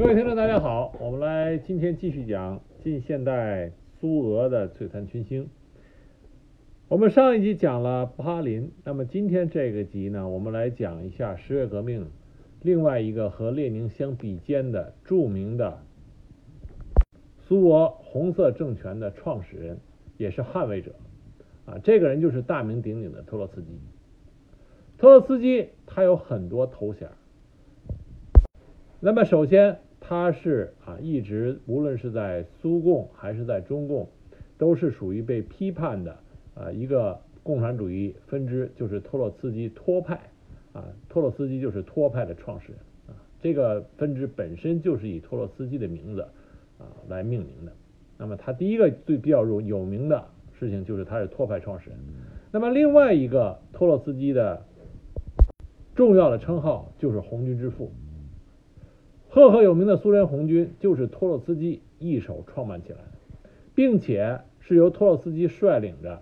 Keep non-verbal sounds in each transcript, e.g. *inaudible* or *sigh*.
各位听众，大家好，我们来今天继续讲近现代苏俄的璀璨群星。我们上一集讲了布哈林，那么今天这个集呢，我们来讲一下十月革命另外一个和列宁相比肩的著名的苏俄红色政权的创始人，也是捍卫者啊，这个人就是大名鼎鼎的托洛茨基。托洛茨基他有很多头衔。那么首先，他是啊，一直无论是在苏共还是在中共，都是属于被批判的啊一个共产主义分支，就是托洛茨基托派啊，托洛茨基就是托派的创始人啊，这个分支本身就是以托洛茨基的名字啊来命名的。那么他第一个最比较有有名的事情就是他是托派创始人。那么另外一个托洛茨基的重要的称号就是红军之父。赫赫有名的苏联红军就是托洛茨基一手创办起来的，并且是由托洛茨基率领着，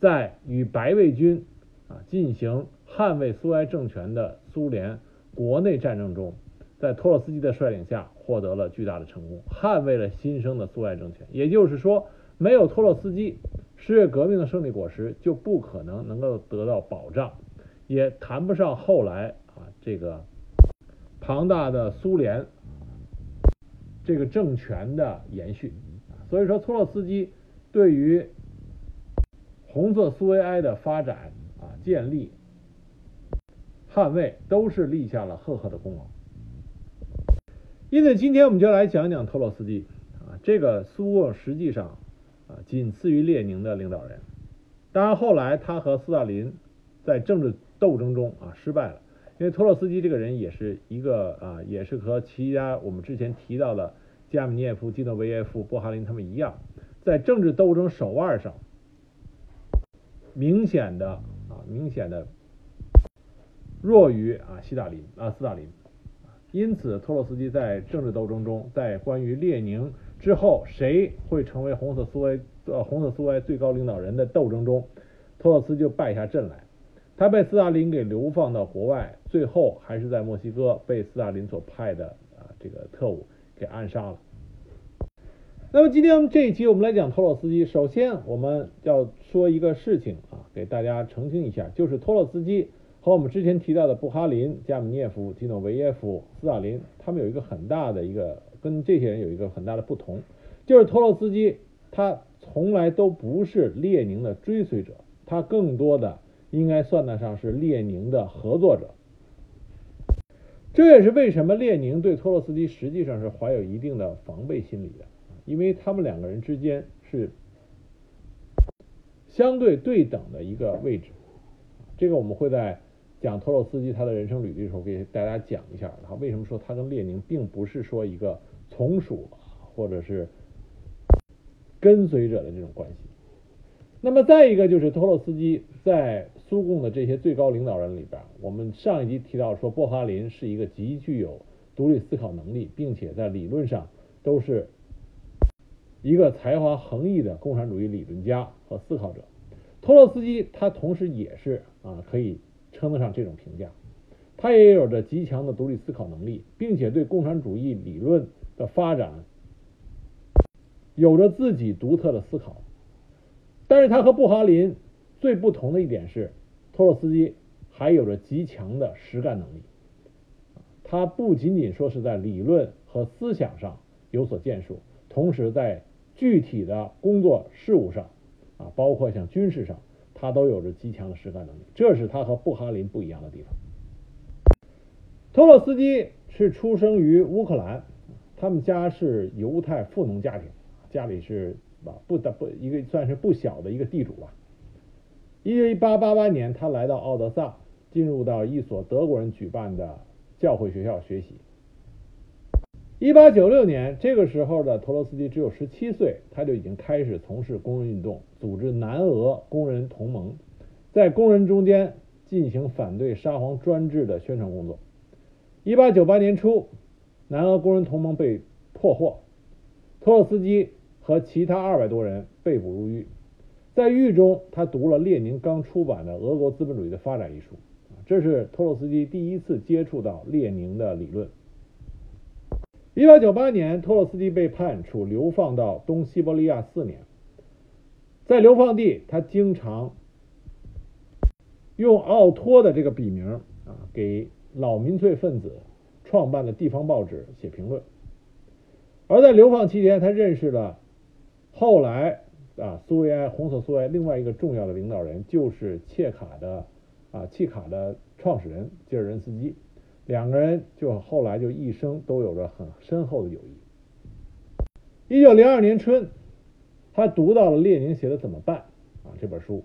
在与白卫军啊进行捍卫苏维埃政权的苏联国内战争中，在托洛茨基的率领下获得了巨大的成功，捍卫了新生的苏维埃政权。也就是说，没有托洛茨基，十月革命的胜利果实就不可能能够得到保障，也谈不上后来啊这个。庞大的苏联这个政权的延续，所以说托洛斯基对于红色苏维埃的发展啊、建立、捍卫都是立下了赫赫的功劳。因此，今天我们就来讲讲托洛斯基啊，这个苏共实际上啊仅次于列宁的领导人。当然，后来他和斯大林在政治斗争中啊失败了。因为托洛斯基这个人也是一个啊，也是和其他我们之前提到的加米涅夫、基诺维耶夫、波哈林他们一样，在政治斗争手腕上明显的啊，明显的弱于啊希大林啊斯大林。因此，托洛斯基在政治斗争中，在关于列宁之后谁会成为红色苏维呃红色苏维埃最高领导人的斗争中，托洛斯就败下阵来。他被斯大林给流放到国外，最后还是在墨西哥被斯大林所派的啊这个特务给暗杀了。那么今天这一期我们来讲托洛斯基，首先我们要说一个事情啊，给大家澄清一下，就是托洛斯基和我们之前提到的布哈林、加米涅夫、基诺维耶夫、斯大林，他们有一个很大的一个跟这些人有一个很大的不同，就是托洛斯基他从来都不是列宁的追随者，他更多的。应该算得上是列宁的合作者，这也是为什么列宁对托洛斯基实际上是怀有一定的防备心理的，因为他们两个人之间是相对对等的一个位置。这个我们会在讲托洛斯基他的人生履历的时候给大家讲一下。他为什么说他跟列宁并不是说一个从属或者是跟随者的这种关系。那么再一个就是托洛斯基在苏共的这些最高领导人里边，我们上一集提到说，布哈林是一个极具有独立思考能力，并且在理论上都是一个才华横溢的共产主义理论家和思考者。托洛斯基他同时也是啊，可以称得上这种评价。他也有着极强的独立思考能力，并且对共产主义理论的发展有着自己独特的思考。但是他和布哈林最不同的一点是，托洛斯基还有着极强的实干能力。他不仅仅说是在理论和思想上有所建树，同时在具体的工作事务上，啊，包括像军事上，他都有着极强的实干能力。这是他和布哈林不一样的地方。托洛斯基是出生于乌克兰，他们家是犹太富农家庭，家里是。啊，不得不一个算是不小的一个地主吧。一八八八年，他来到奥德萨，进入到一所德国人举办的教会学校学习。一八九六年，这个时候的托洛斯基只有十七岁，他就已经开始从事工人运动，组织南俄工人同盟，在工人中间进行反对沙皇专制的宣传工作。一八九八年初，南俄工人同盟被破获，托洛斯基。和其他二百多人被捕入狱，在狱中，他读了列宁刚出版的《俄国资本主义的发展》一书，这是托洛斯基第一次接触到列宁的理论。一八九八年，托洛斯基被判处流放到东西伯利亚四年。在流放地，他经常用奥托的这个笔名啊，给老民粹分子创办的地方报纸写评论。而在流放期间，他认识了后来啊苏维埃红色苏维埃另外一个重要的领导人，就是切卡的啊契卡的创始人吉尔任斯基。两个人就后来就一生都有着很深厚的友谊。一九零二年春，他读到了列宁写的《怎么办》啊这本书。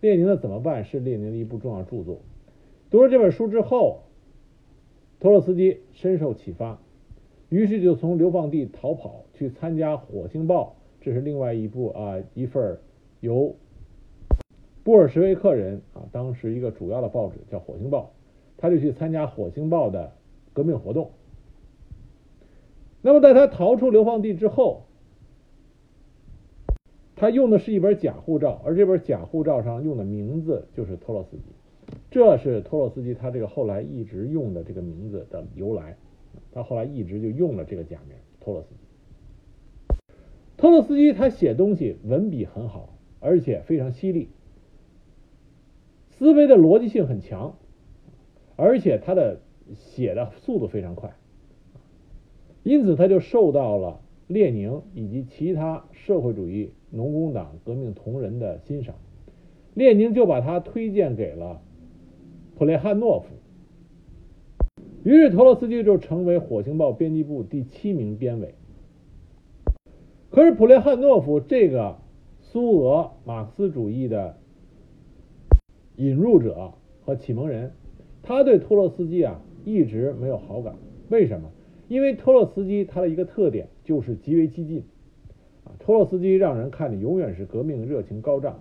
列宁的《怎么办》是列宁的一部重要著作。读了这本书之后，托洛斯基深受启发，于是就从流放地逃跑，去参加《火星报》，这是另外一部啊一份由布尔什维克人啊当时一个主要的报纸叫《火星报》。他就去参加《火星报》的革命活动。那么，在他逃出流放地之后，他用的是一本假护照，而这本假护照上用的名字就是托洛斯基。这是托洛斯基他这个后来一直用的这个名字的由来。他后来一直就用了这个假名托洛斯基。托洛斯基他写东西文笔很好，而且非常犀利，思维的逻辑性很强。而且他的写的速度非常快，因此他就受到了列宁以及其他社会主义农工党革命同仁的欣赏。列宁就把他推荐给了普列汉诺夫，于是托洛斯基就成为《火星报》编辑部第七名编委。可是普列汉诺夫这个苏俄马克思主义的引入者和启蒙人。他对托洛斯基啊一直没有好感，为什么？因为托洛斯基他的一个特点就是极为激进，啊，托洛斯基让人看着永远是革命热情高涨，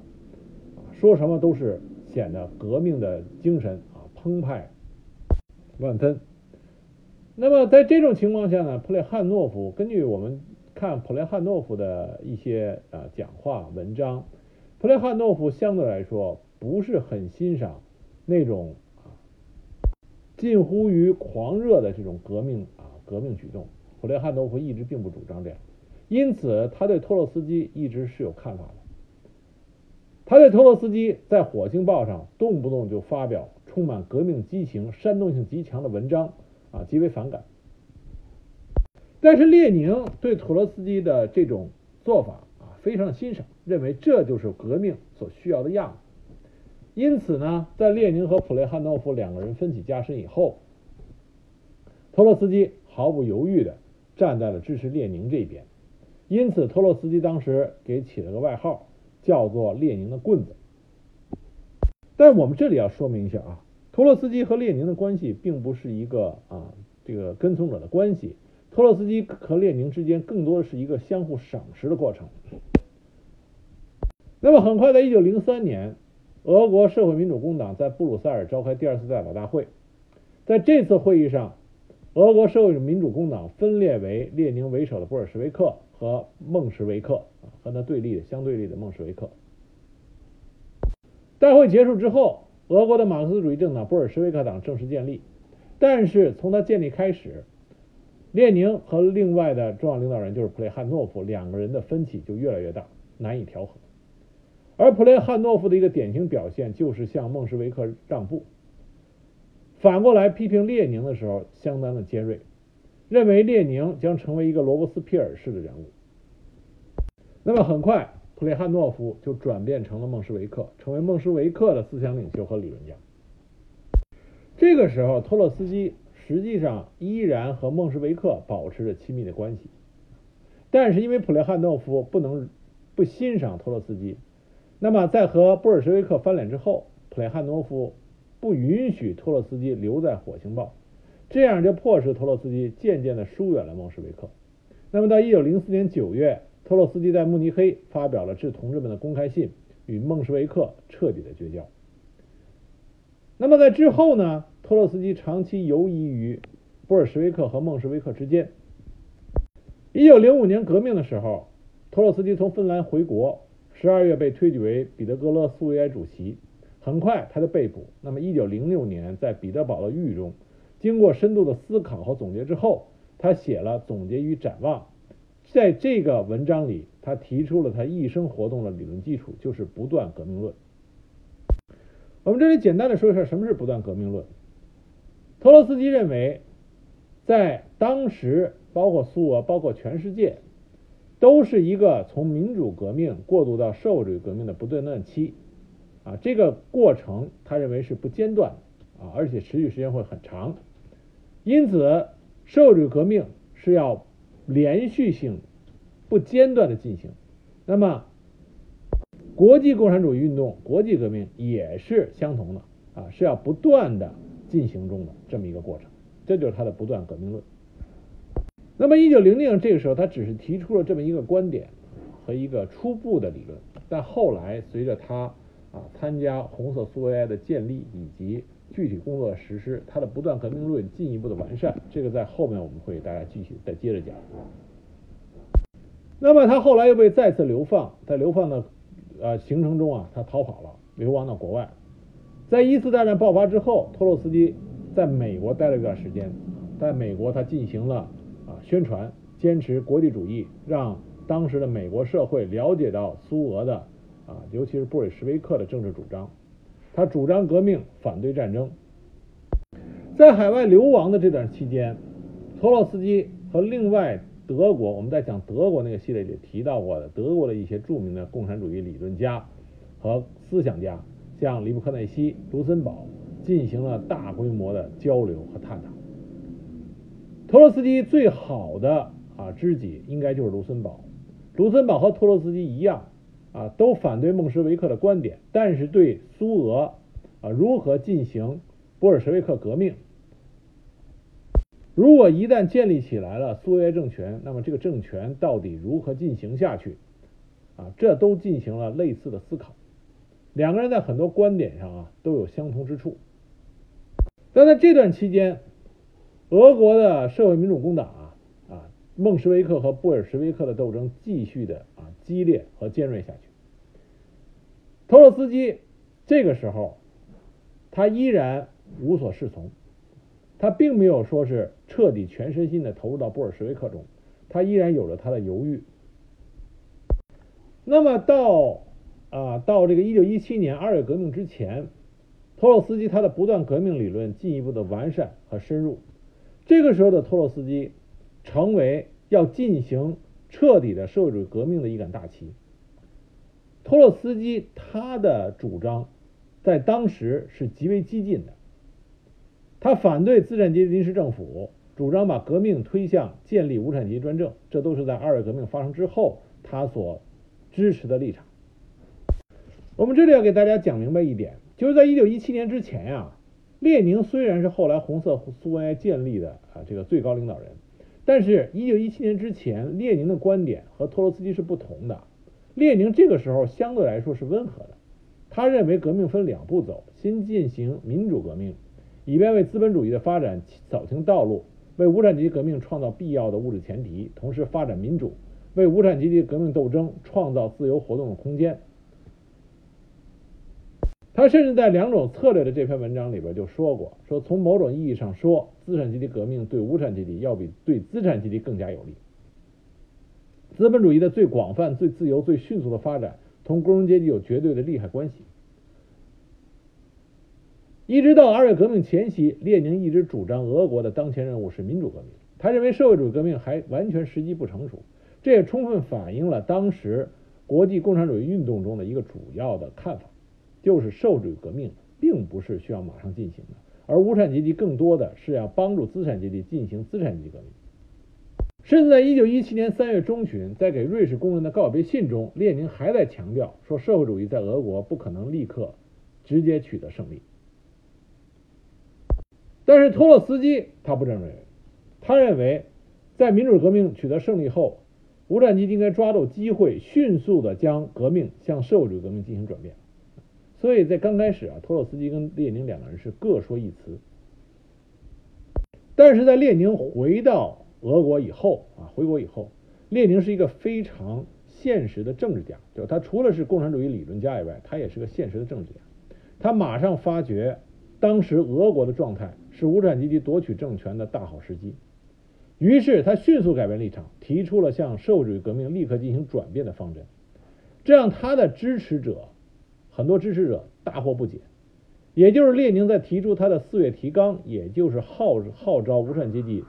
说什么都是显得革命的精神啊澎湃万分。那么在这种情况下呢，普列汉诺夫根据我们看普列汉诺夫的一些啊讲话文章，普列汉诺夫相对来说不是很欣赏那种。近乎于狂热的这种革命啊，革命举动，普列汉诺夫一直并不主张这样，因此他对托洛斯基一直是有看法的。他对托洛斯基在《火星报》上动不动就发表充满革命激情、煽动性极强的文章啊，极为反感。但是列宁对托洛斯基的这种做法啊，非常欣赏，认为这就是革命所需要的样子。因此呢，在列宁和普列汉诺夫两个人分起加身以后，托洛斯基毫不犹豫地站在了支持列宁这边。因此，托洛斯基当时给起了个外号，叫做“列宁的棍子”。但我们这里要说明一下啊，托洛斯基和列宁的关系并不是一个啊这个跟从者的关系，托洛斯基和列宁之间更多的是一个相互赏识的过程。那么，很快在一九零三年。俄国社会民主工党在布鲁塞尔召开第二次代表大会，在这次会议上，俄国社会民主工党分裂为列宁为首的布尔什维克和孟什维克啊，和他对立的相对立的孟什维克。大会结束之后，俄国的马克思主义政党布尔什维克党正式建立，但是从它建立开始，列宁和另外的重要领导人就是普列汉诺夫两个人的分歧就越来越大，难以调和。而普列汉诺夫的一个典型表现就是向孟什维克让步，反过来批评列宁的时候相当的尖锐，认为列宁将成为一个罗伯斯皮尔式的人物。那么很快，普列汉诺夫就转变成了孟什维克，成为孟什维克的思想领袖和理论家。这个时候，托洛斯基实际上依然和孟什维克保持着亲密的关系，但是因为普列汉诺夫不能不欣赏托洛斯基。那么，在和布尔什维克翻脸之后，普列汉诺夫不允许托洛斯基留在《火星报》，这样就迫使托洛斯基渐渐地疏远了孟什维克。那么，到1904年9月，托洛斯基在慕尼黑发表了致同志们的公开信，与孟什维克彻底的绝交。那么，在之后呢？托洛斯基长期游移于布尔什维克和孟什维克之间。1905年革命的时候，托洛斯基从芬兰回国。十二月被推举为彼得格勒苏维埃主席，很快他就被捕。那么，一九零六年在彼得堡的狱中，经过深度的思考和总结之后，他写了《总结与展望》，在这个文章里，他提出了他一生活动的理论基础，就是不断革命论。我们这里简单的说一下什么是不断革命论。托洛斯基认为，在当时，包括苏俄，包括全世界，都是一个从民主革命过渡到社会主义革命的不断断期。啊，这个过程他认为是不间断的啊，而且持续时间会很长。因此，社会主义革命是要连续性、不间断的进行。那么，国际共产主义运动、国际革命也是相同的啊，是要不断的进行中的这么一个过程。这就是他的不断革命论。那么，一九零零这个时候，他只是提出了这么一个观点和一个初步的理论，但后来随着他啊参加红色苏维埃的建立以及具体工作的实施，他的不断革命论进一步的完善，这个在后面我们会给大家继续再接着讲。那么他后来又被再次流放，在流放的呃行程中啊，他逃跑了，流亡到国外。在一次大战爆发之后，托洛斯基在美国待了一段时间，在美国他进行了啊宣传，坚持国际主义，让当时的美国社会了解到苏俄的啊，尤其是布尔什维克的政治主张。他主张革命，反对战争。在海外流亡的这段期间，托洛斯基和另外德国，我们在讲德国那个系列里提到过的德国的一些著名的共产主义理论家和思想家，像里布克内西、卢森堡，进行了大规模的交流和探讨。托洛斯基最好的啊知己应该就是卢森堡。卢森堡和托洛斯基一样。啊，都反对孟什维克的观点，但是对苏俄啊如何进行波尔什维克革命，如果一旦建立起来了苏维埃政权，那么这个政权到底如何进行下去？啊，这都进行了类似的思考。两个人在很多观点上啊都有相同之处。但在这段期间，俄国的社会民主工党啊啊孟什维克和布尔什维克的斗争继续的啊。激烈和尖锐下去。托洛斯基这个时候，他依然无所适从，他并没有说是彻底全身心的投入到布尔什维克中，他依然有着他的犹豫。那么到啊到这个一九一七年二月革命之前，托洛斯基他的不断革命理论进一步的完善和深入。这个时候的托洛斯基成为要进行。彻底的社会主义革命的一杆大旗。托洛斯基他的主张在当时是极为激进的，他反对资产阶级临时政府，主张把革命推向建立无产阶级专政，这都是在二月革命发生之后他所支持的立场。我们这里要给大家讲明白一点，就是在一九一七年之前呀，列宁虽然是后来红色苏维埃建立的啊这个最高领导人。但是，一九一七年之前，列宁的观点和托洛斯基是不同的。列宁这个时候相对来说是温和的，他认为革命分两步走：先进行民主革命，以便为资本主义的发展扫清道路，为无产阶级革命创造必要的物质前提；同时发展民主，为无产阶级革命斗争创造自由活动的空间。他甚至在两种策略的这篇文章里边就说过：说从某种意义上说，资产阶级革命对无产阶级要比对资产阶级更加有利。资本主义的最广泛、最自由、最迅速的发展，同工人阶级有绝对的利害关系。一直到二月革命前夕，列宁一直主张俄国的当前任务是民主革命。他认为社会主义革命还完全时机不成熟，这也充分反映了当时国际共产主义运动中的一个主要的看法。就是社会主义革命并不是需要马上进行的，而无产阶级更多的是要帮助资产阶级进行资产阶级革命。甚至在一九一七年三月中旬，在给瑞士工人的告别信中，列宁还在强调说，社会主义在俄国不可能立刻直接取得胜利。但是托洛斯基他不这么认为，他认为在民主革命取得胜利后，无产阶级应该抓住机会，迅速的将革命向社会主义革命进行转变。所以在刚开始啊，托洛斯基跟列宁两个人是各说一词。但是在列宁回到俄国以后啊，回国以后，列宁是一个非常现实的政治家，就他除了是共产主义理论家以外，他也是个现实的政治家。他马上发觉，当时俄国的状态是无产阶级夺取政权的大好时机。于是他迅速改变立场，提出了向社会主义革命立刻进行转变的方针，这样他的支持者很多支持者大惑不解。也就是列宁在提出他的四月提纲，也就是号号召无产阶级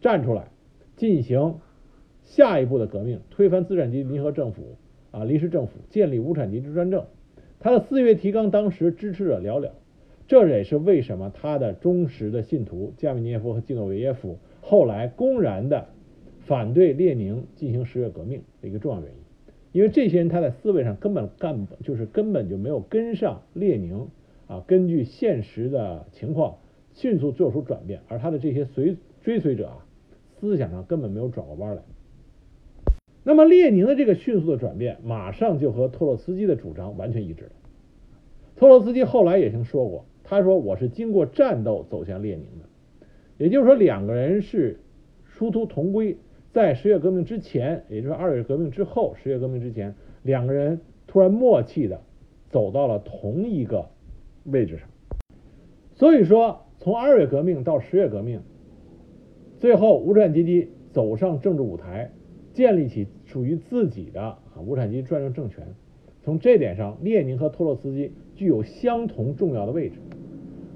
站出来进行下一步的革命，推翻资产阶级联合政府啊临时政府，建立无产阶级专政。他的四月提纲当时支持者寥寥，这也是为什么他的忠实的信徒加米涅夫和季诺维耶夫后来公然的反对列宁进行十月革命的一个重要原因。因为这些人他在思维上根本干不就是根本就没有跟上列宁。啊，根据现实的情况迅速做出转变，而他的这些随追随者啊，思想上根本没有转过弯来。那么列宁的这个迅速的转变，马上就和托洛斯基的主张完全一致了。托洛斯基后来也曾说过，他说我是经过战斗走向列宁的，也就是说两个人是殊途同归。在十月革命之前，也就是二月革命之后，十月革命之前，两个人突然默契的走到了同一个。位置上，所以说从二月革命到十月革命，最后无产阶级走上政治舞台，建立起属于自己的啊无产阶级专政政权。从这点上，列宁和托洛斯基具有相同重要的位置。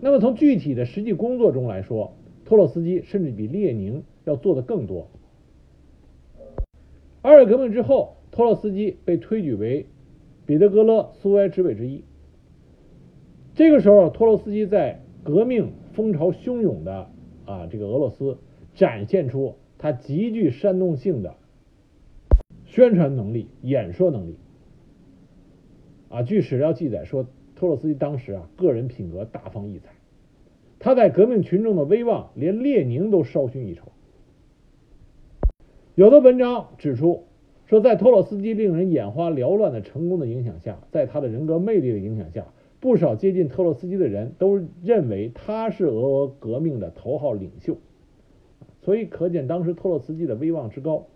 那么从具体的实际工作中来说，托洛斯基甚至比列宁要做的更多。二月革命之后，托洛斯基被推举为彼得格勒苏维埃执委之一。这个时候，托洛斯基在革命风潮汹涌的啊这个俄罗斯展现出他极具煽动性的宣传能力、演说能力。啊，据史料记载说，托洛斯基当时啊个人品格大放异彩，他在革命群众的威望连列宁都稍逊一筹。有的文章指出说，在托洛斯基令人眼花缭乱的成功的影响下，在他的人格魅力的影响下。不少接近托洛斯基的人都认为他是俄俄革命的头号领袖，所以可见当时托洛斯基的威望之高。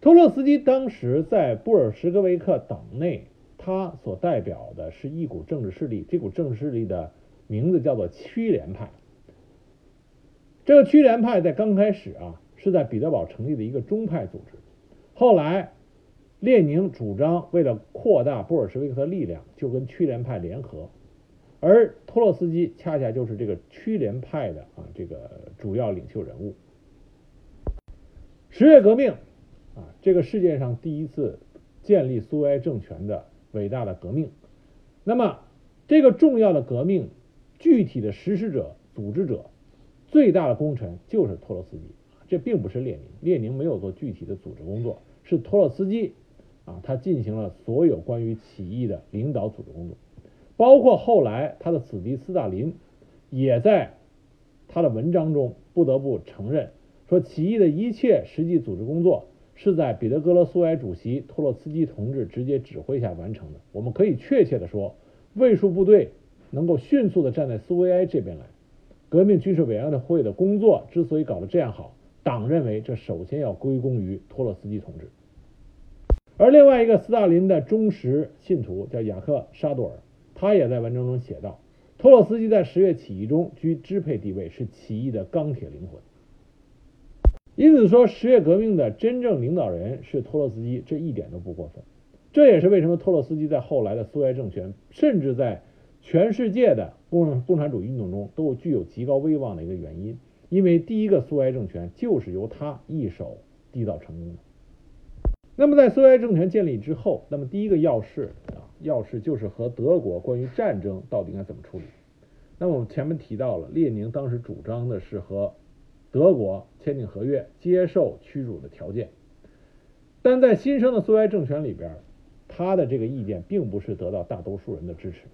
托洛斯基当时在布尔什维克党内，他所代表的是一股政治势力，这股政治势力的名字叫做屈连派。这个屈连派在刚开始啊，是在彼得堡成立的一个宗派组织，后来。列宁主张为了扩大布尔什维克的力量，就跟屈联派联合，而托洛斯基恰恰就是这个屈联派的啊这个主要领袖人物。十月革命啊，这个世界上第一次建立苏维埃政权的伟大的革命，那么这个重要的革命具体的实施者、组织者最大的功臣就是托洛斯基，这并不是列宁，列宁没有做具体的组织工作，是托洛斯基。啊，他进行了所有关于起义的领导组织工作，包括后来他的子弟斯大林也在他的文章中不得不承认，说起义的一切实际组织工作是在彼得格勒苏维埃主席托洛茨基同志直接指挥下完成的。我们可以确切的说，卫戍部队能够迅速的站在苏维埃这边来，革命军事委员会的工作之所以搞得这样好，党认为这首先要归功于托洛斯基同志。而另外一个斯大林的忠实信徒叫雅克·沙多尔，他也在文章中写道：“托洛斯基在十月起义中居支配地位，是起义的钢铁灵魂。”因此说，十月革命的真正领导人是托洛斯基，这一点都不过分。这也是为什么托洛斯基在后来的苏维埃政权，甚至在全世界的共共产主义运动中都具有极高威望的一个原因。因为第一个苏维埃政权就是由他一手缔造成功的。那么在苏维埃政权建立之后，那么第一个要事啊，要事就是和德国关于战争到底应该怎么处理。那么我们前面提到了，列宁当时主张的是和德国签订合约，接受屈辱的条件。但在新生的苏维埃政权里边，他的这个意见并不是得到大多数人的支持。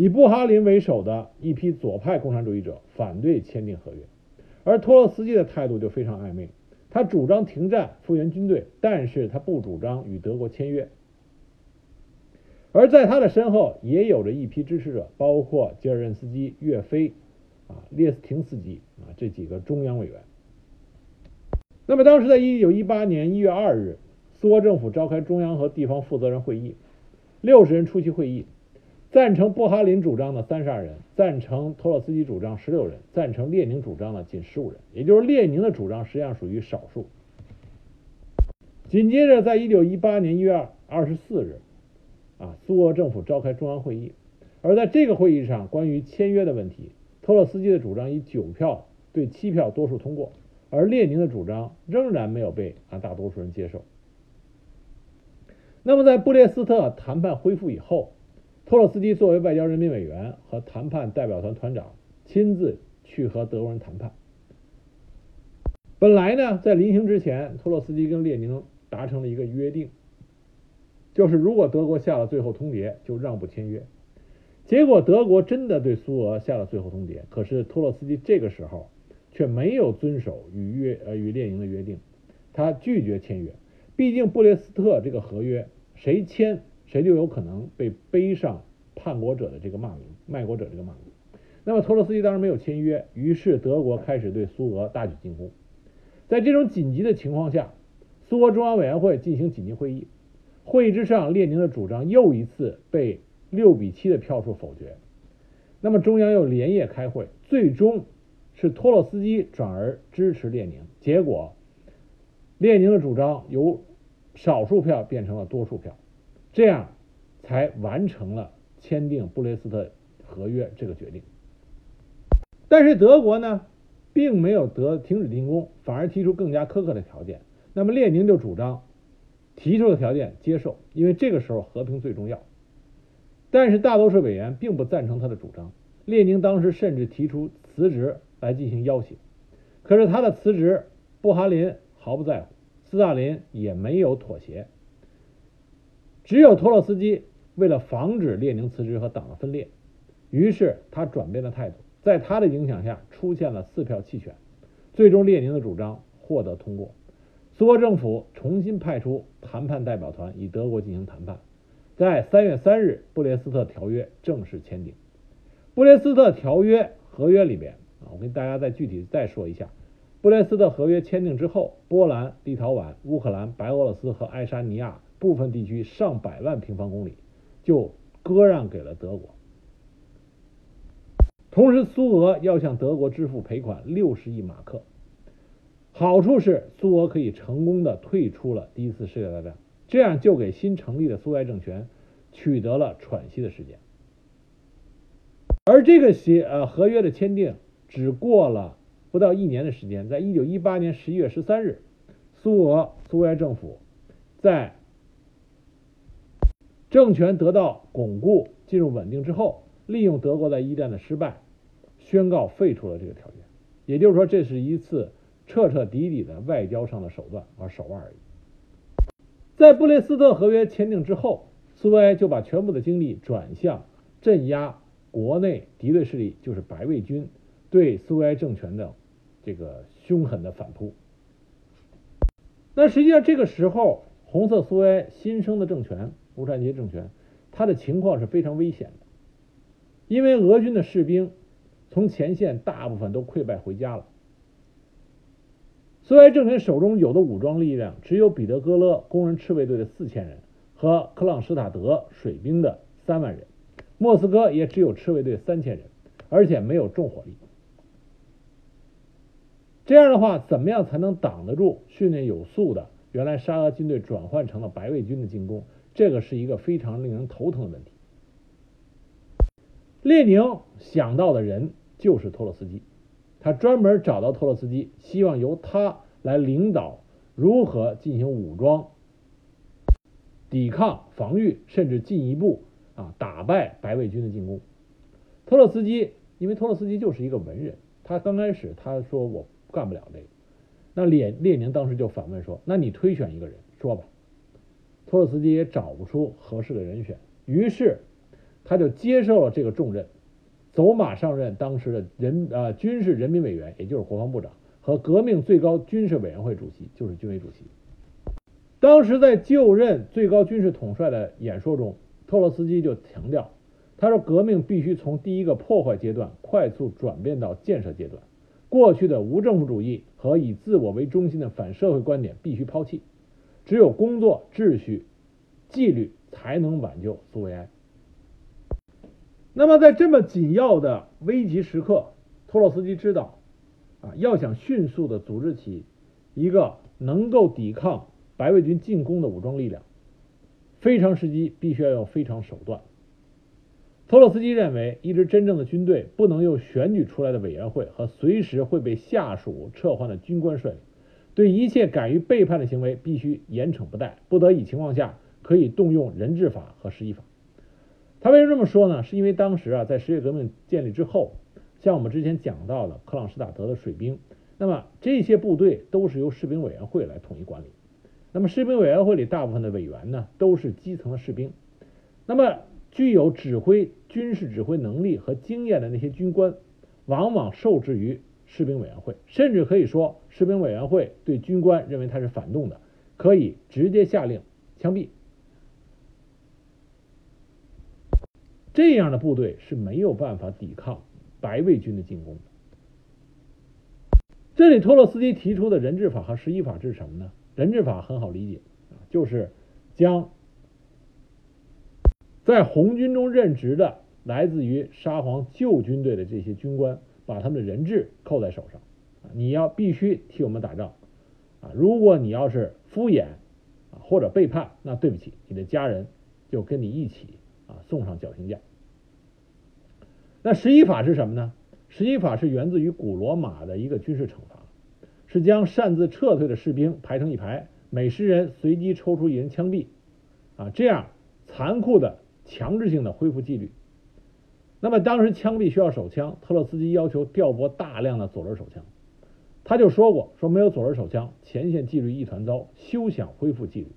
以布哈林为首的一批左派共产主义者反对签订合约，而托洛斯基的态度就非常暧昧。他主张停战、复员军队，但是他不主张与德国签约。而在他的身后也有着一批支持者，包括吉尔任斯基、岳飞、啊列斯廷斯基啊这几个中央委员。那么当时在一九一八年一月二日，苏俄政府召开中央和地方负责人会议，六十人出席会议。赞成布哈林主张的三十二人，赞成托洛斯基主张十六人，赞成列宁主张的仅十五人，也就是列宁的主张实际上属于少数。紧接着，在一九一八年一月二十四日，啊，苏俄政府召开中央会议，而在这个会议上，关于签约的问题，托洛斯基的主张以九票对七票多数通过，而列宁的主张仍然没有被啊大多数人接受。那么，在布列斯特谈判恢复以后。托洛斯基作为外交人民委员和谈判代表团团长，亲自去和德国人谈判。本来呢，在临行之前，托洛斯基跟列宁达成了一个约定，就是如果德国下了最后通牒，就让步签约。结果德国真的对苏俄下了最后通牒，可是托洛斯基这个时候却没有遵守与约呃与列宁的约定，他拒绝签约。毕竟布列斯特这个合约，谁签？谁就有可能被背上叛国者的这个骂名、卖国者这个骂名。那么托洛斯基当然没有签约，于是德国开始对苏俄大举进攻。在这种紧急的情况下，苏俄中央委员会进行紧急会议。会议之上，列宁的主张又一次被六比七的票数否决。那么中央又连夜开会，最终是托洛斯基转而支持列宁。结果，列宁的主张由少数票变成了多数票。这样才完成了签订布雷斯特合约这个决定。但是德国呢，并没有得停止进攻，反而提出更加苛刻的条件。那么列宁就主张提出的条件接受，因为这个时候和平最重要。但是大多数委员并不赞成他的主张。列宁当时甚至提出辞职来进行要挟。可是他的辞职，布哈林毫不在乎，斯大林也没有妥协。只有托洛斯基为了防止列宁辞职和党的分裂，于是他转变了态度，在他的影响下出现了四票弃权，最终列宁的主张获得通过。苏俄政府重新派出谈判代表团与德国进行谈判，在三月三日，布列斯特条约正式签订。布列斯特条约合约里边啊，我跟大家再具体再说一下，布列斯特合约签订之后，波兰、立陶宛、乌克兰、白俄罗斯和爱沙尼亚。部分地区上百万平方公里就割让给了德国，同时苏俄要向德国支付赔款六十亿马克。好处是苏俄可以成功的退出了第一次世界大战，这样就给新成立的苏维埃政权取得了喘息的时间。而这个协呃合约的签订只过了不到一年的时间，在一九一八年十一月十三日，苏俄苏维埃政府在政权得到巩固、进入稳定之后，利用德国在一战的失败，宣告废除了这个条约。也就是说，这是一次彻彻底底的外交上的手段和手腕而已。在布列斯特合约签订之后，苏维埃就把全部的精力转向镇压国内敌对势力，就是白卫军对苏维埃政权的这个凶狠的反扑。那实际上，这个时候红色苏维埃新生的政权。无产阶级政权，他的情况是非常危险的，因为俄军的士兵从前线大部分都溃败回家了。苏维埃政权手中有的武装力量只有彼得格勒工人赤卫队的四千人和克朗施塔德水兵的三万人，莫斯科也只有赤卫队三千人，而且没有重火力。这样的话，怎么样才能挡得住训练有素的原来沙俄军队转换成了白卫军的进攻？这个是一个非常令人头疼的问题。列宁想到的人就是托洛斯基，他专门找到托洛斯基，希望由他来领导如何进行武装抵抗、防御，甚至进一步啊打败白卫军的进攻。托洛斯基，因为托洛斯基就是一个文人，他刚开始他说我干不了这个，那列列宁当时就反问说：“那你推选一个人，说吧。”托洛斯基也找不出合适的人选，于是他就接受了这个重任，走马上任当时的人啊军事人民委员，也就是国防部长和革命最高军事委员会主席，就是军委主席。当时在就任最高军事统帅的演说中，托洛斯基就强调，他说革命必须从第一个破坏阶段快速转变到建设阶段，过去的无政府主义和以自我为中心的反社会观点必须抛弃。只有工作秩序、纪律才能挽救苏维埃。那么在这么紧要的危急时刻，托洛斯基知道，啊，要想迅速的组织起一个能够抵抗白卫军进攻的武装力量，非常时机必须要有非常手段。托洛斯基认为，一支真正的军队不能由选举出来的委员会和随时会被下属撤换的军官率领，对一切敢于背叛的行为必须严惩不贷，不得已情况下可以动用人质法和十一法。他为什么这么说呢？是因为当时啊，在十月革命建立之后，像我们之前讲到的克朗施塔德的水兵，那么这些部队都是由士兵委员会来统一管理。那么士兵委员会里大部分的委员呢，都是基层的士兵。那么具有指挥军事指挥能力和经验的那些军官，往往受制于士兵委员会，甚至可以说，士兵委员会对军官认为他是反动的，可以直接下令枪毙。这样的部队是没有办法抵抗白卫军的进攻的。这里托洛斯基提出的人质法和十一法是什么呢？人质法很好理解，就是将。在红军中任职的来自于沙皇旧军队的这些军官，把他们的人质扣在手上，啊，你要必须替我们打仗，啊，如果你要是敷衍，啊或者背叛，那对不起，你的家人就跟你一起啊送上绞刑架。那十一法是什么呢？十一法是源自于古罗马的一个军事惩罚，是将擅自撤退的士兵排成一排，每十人随机抽出一人枪毙，啊，这样残酷的。强制性的恢复纪律。那么当时枪毙需要手枪，特洛斯基要求调拨大量的左轮手枪。他就说过，说没有左轮手枪，前线纪律一团糟，休想恢复纪律。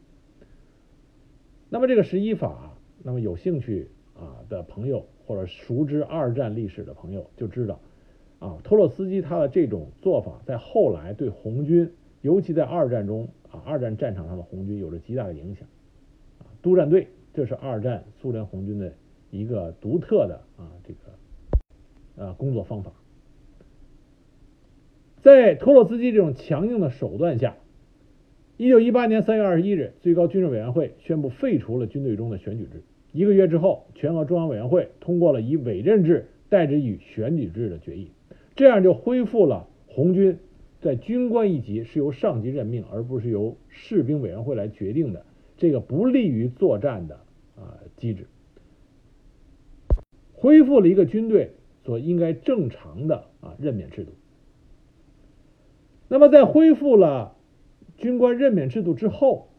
那么这个十一法，那么有兴趣啊的朋友或者熟知二战历史的朋友就知道，啊，托洛斯基他的这种做法，在后来对红军，尤其在二战中啊，二战战场上的红军有着极大的影响。啊，督战队。这是二战苏联红军的一个独特的啊这个呃工作方法，在托洛斯基这种强硬的手段下，一九一八年三月二十一日，最高军事委员会宣布废除了军队中的选举制。一个月之后，全俄中央委员会通过了以委任制代之以选举制的决议，这样就恢复了红军在军官一级是由上级任命，而不是由士兵委员会来决定的。这个不利于作战的啊机制，恢复了一个军队所应该正常的啊任免制度。那么在恢复了军官任免制度之后，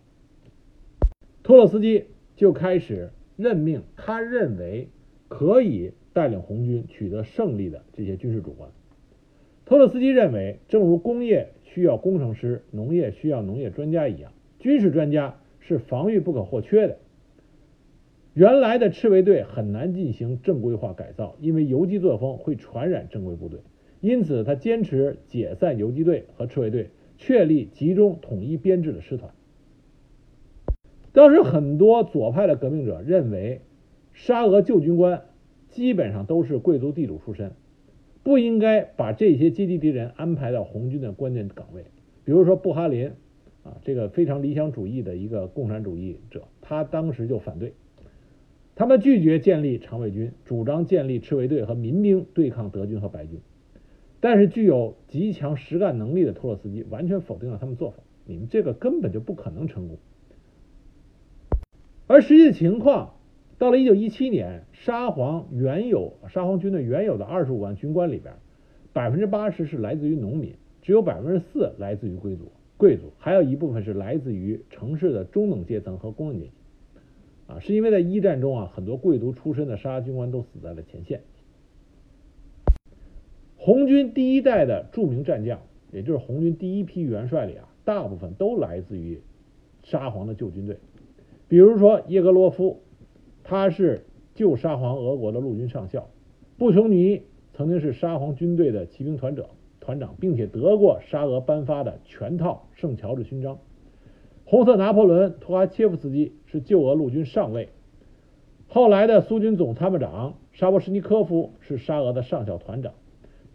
托洛斯基就开始任命他认为可以带领红军取得胜利的这些军事主官。托洛斯基认为，正如工业需要工程师，农业需要农业专家一样，军事专家。是防御不可或缺的。原来的赤卫队很难进行正规化改造，因为游击作风会传染正规部队。因此，他坚持解散游击队和赤卫队，确立集中统一编制的师团。当时很多左派的革命者认为，沙俄旧军官基本上都是贵族地主出身，不应该把这些阶级敌人安排到红军的关键岗位，比如说布哈林。啊，这个非常理想主义的一个共产主义者，他当时就反对，他们拒绝建立常卫军，主张建立赤卫队和民兵对抗德军和白军。但是具有极强实干能力的托洛斯基完全否定了他们做法，你们这个根本就不可能成功。而实际情况，到了1917年，沙皇原有沙皇军队原有的25万军官里边，百分之八十是来自于农民，只有百分之四来自于贵族。贵族还有一部分是来自于城市的中等阶层和工人阶级，啊，是因为在一战中啊，很多贵族出身的沙俄军官都死在了前线。红军第一代的著名战将，也就是红军第一批元帅里啊，大部分都来自于沙皇的旧军队，比如说叶格罗夫，他是旧沙皇俄国的陆军上校；布琼尼曾经是沙皇军队的骑兵团长。团长，并且得过沙俄颁发的全套圣乔治勋章。红色拿破仑·图哈切夫斯基是旧俄陆军上尉。后来的苏军总参谋长沙波什尼科夫是沙俄的上校团长。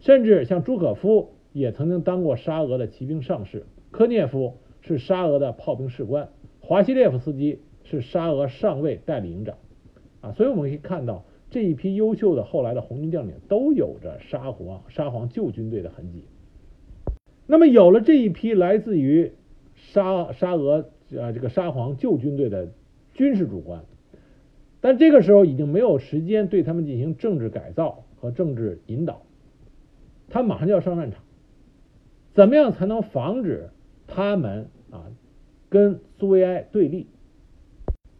甚至像朱可夫也曾经当过沙俄的骑兵上士。科涅夫是沙俄的炮兵士官。华西列夫斯基是沙俄上尉代理营长。啊，所以我们可以看到，这一批优秀的后来的红军将领都有着沙皇沙皇旧军队的痕迹。那么有了这一批来自于沙沙俄呃这个沙皇旧军队的军事主官，但这个时候已经没有时间对他们进行政治改造和政治引导，他马上就要上战场，怎么样才能防止他们啊跟苏维埃对立？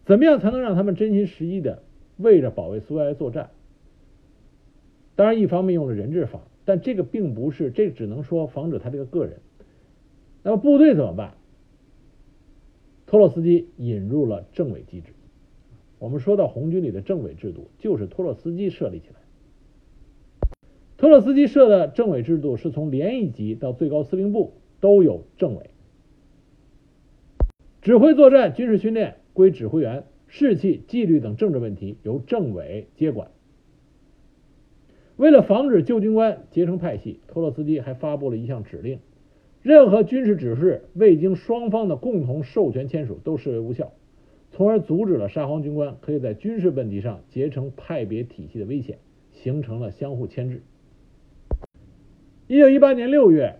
怎么样才能让他们真心实意的为着保卫苏维埃作战？当然，一方面用了人质法，但这个并不是，这只能说防止他这个个人。那么部队怎么办？托洛斯基引入了政委机制。我们说到红军里的政委制度，就是托洛斯基设立起来。托洛斯基设的政委制度是从连一级到最高司令部都有政委，指挥作战、军事训练。归指挥员，士气、纪律等政治问题由政委接管。为了防止旧军官结成派系，托洛斯基还发布了一项指令：任何军事指示未经双方的共同授权签署，都视为无效，从而阻止了沙皇军官可以在军事问题上结成派别体系的危险，形成了相互牵制。一九一八年六月，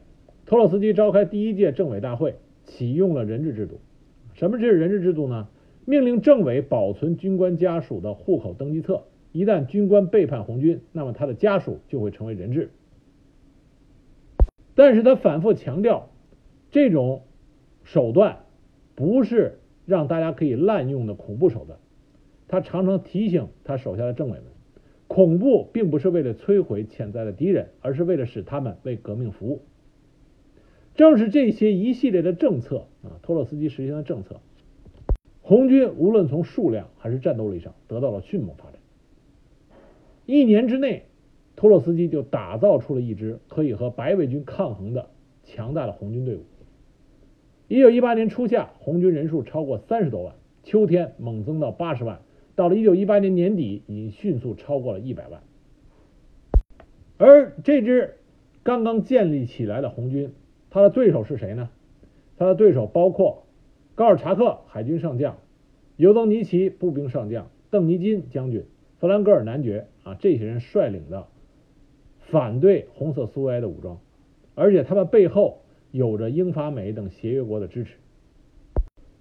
托洛斯基召开第一届政委大会，启用了人质制度。什么是人质制度呢？命令政委保存军官家属的户口登记册，一旦军官背叛红军，那么他的家属就会成为人质。但是他反复强调，这种手段不是让大家可以滥用的恐怖手段。他常常提醒他手下的政委们，恐怖并不是为了摧毁潜在的敌人，而是为了使他们为革命服务。正是这些一系列的政策啊，托洛斯基实行的政策。红军无论从数量还是战斗力上得到了迅猛发展。一年之内，托洛斯基就打造出了一支可以和白卫军抗衡的强大的红军队伍。一九一八年初夏，红军人数超过三十多万，秋天猛增到八十万，到了一九一八年年底，已迅速超过了一百万。而这支刚刚建立起来的红军，他的对手是谁呢？他的对手包括。高尔察克海军上将、尤登尼奇步兵上将、邓尼金将军、弗兰格尔男爵啊，这些人率领的反对红色苏维埃的武装，而且他们背后有着英法美等协约国的支持。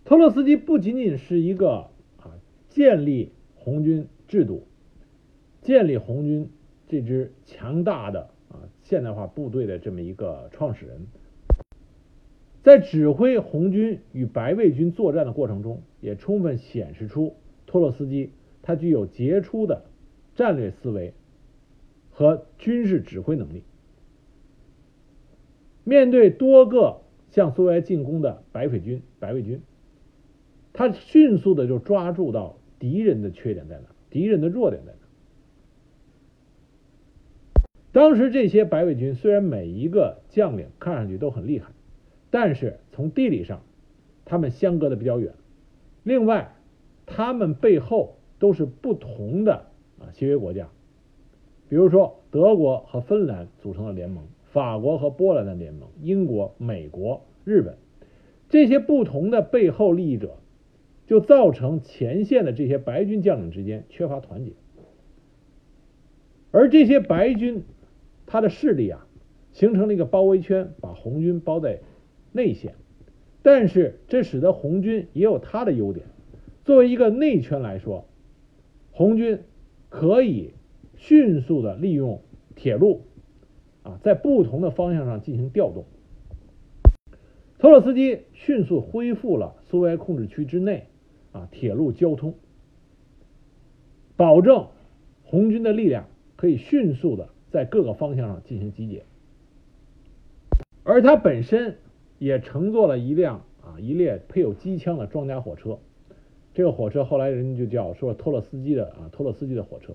托洛斯基不仅仅是一个啊建立红军制度、建立红军这支强大的啊现代化部队的这么一个创始人。在指挥红军与白卫军作战的过程中，也充分显示出托洛斯基他具有杰出的战略思维和军事指挥能力。面对多个向苏维埃进攻的白匪军、白卫军，他迅速的就抓住到敌人的缺点在哪，敌人的弱点在哪。当时这些白卫军虽然每一个将领看上去都很厉害。但是从地理上，他们相隔的比较远。另外，他们背后都是不同的啊协约国家，比如说德国和芬兰组成了联盟，法国和波兰的联盟，英国、美国、日本这些不同的背后利益者，就造成前线的这些白军将领之间缺乏团结。而这些白军，他的势力啊，形成了一个包围圈，把红军包在。内线，但是这使得红军也有它的优点。作为一个内圈来说，红军可以迅速的利用铁路啊，在不同的方向上进行调动。托洛斯基迅速恢复了苏维埃控制区之内啊铁路交通，保证红军的力量可以迅速的在各个方向上进行集结，而他本身。也乘坐了一辆啊一列配有机枪的装甲火车，这个火车后来人就叫说托洛斯基的啊托洛斯基的火车，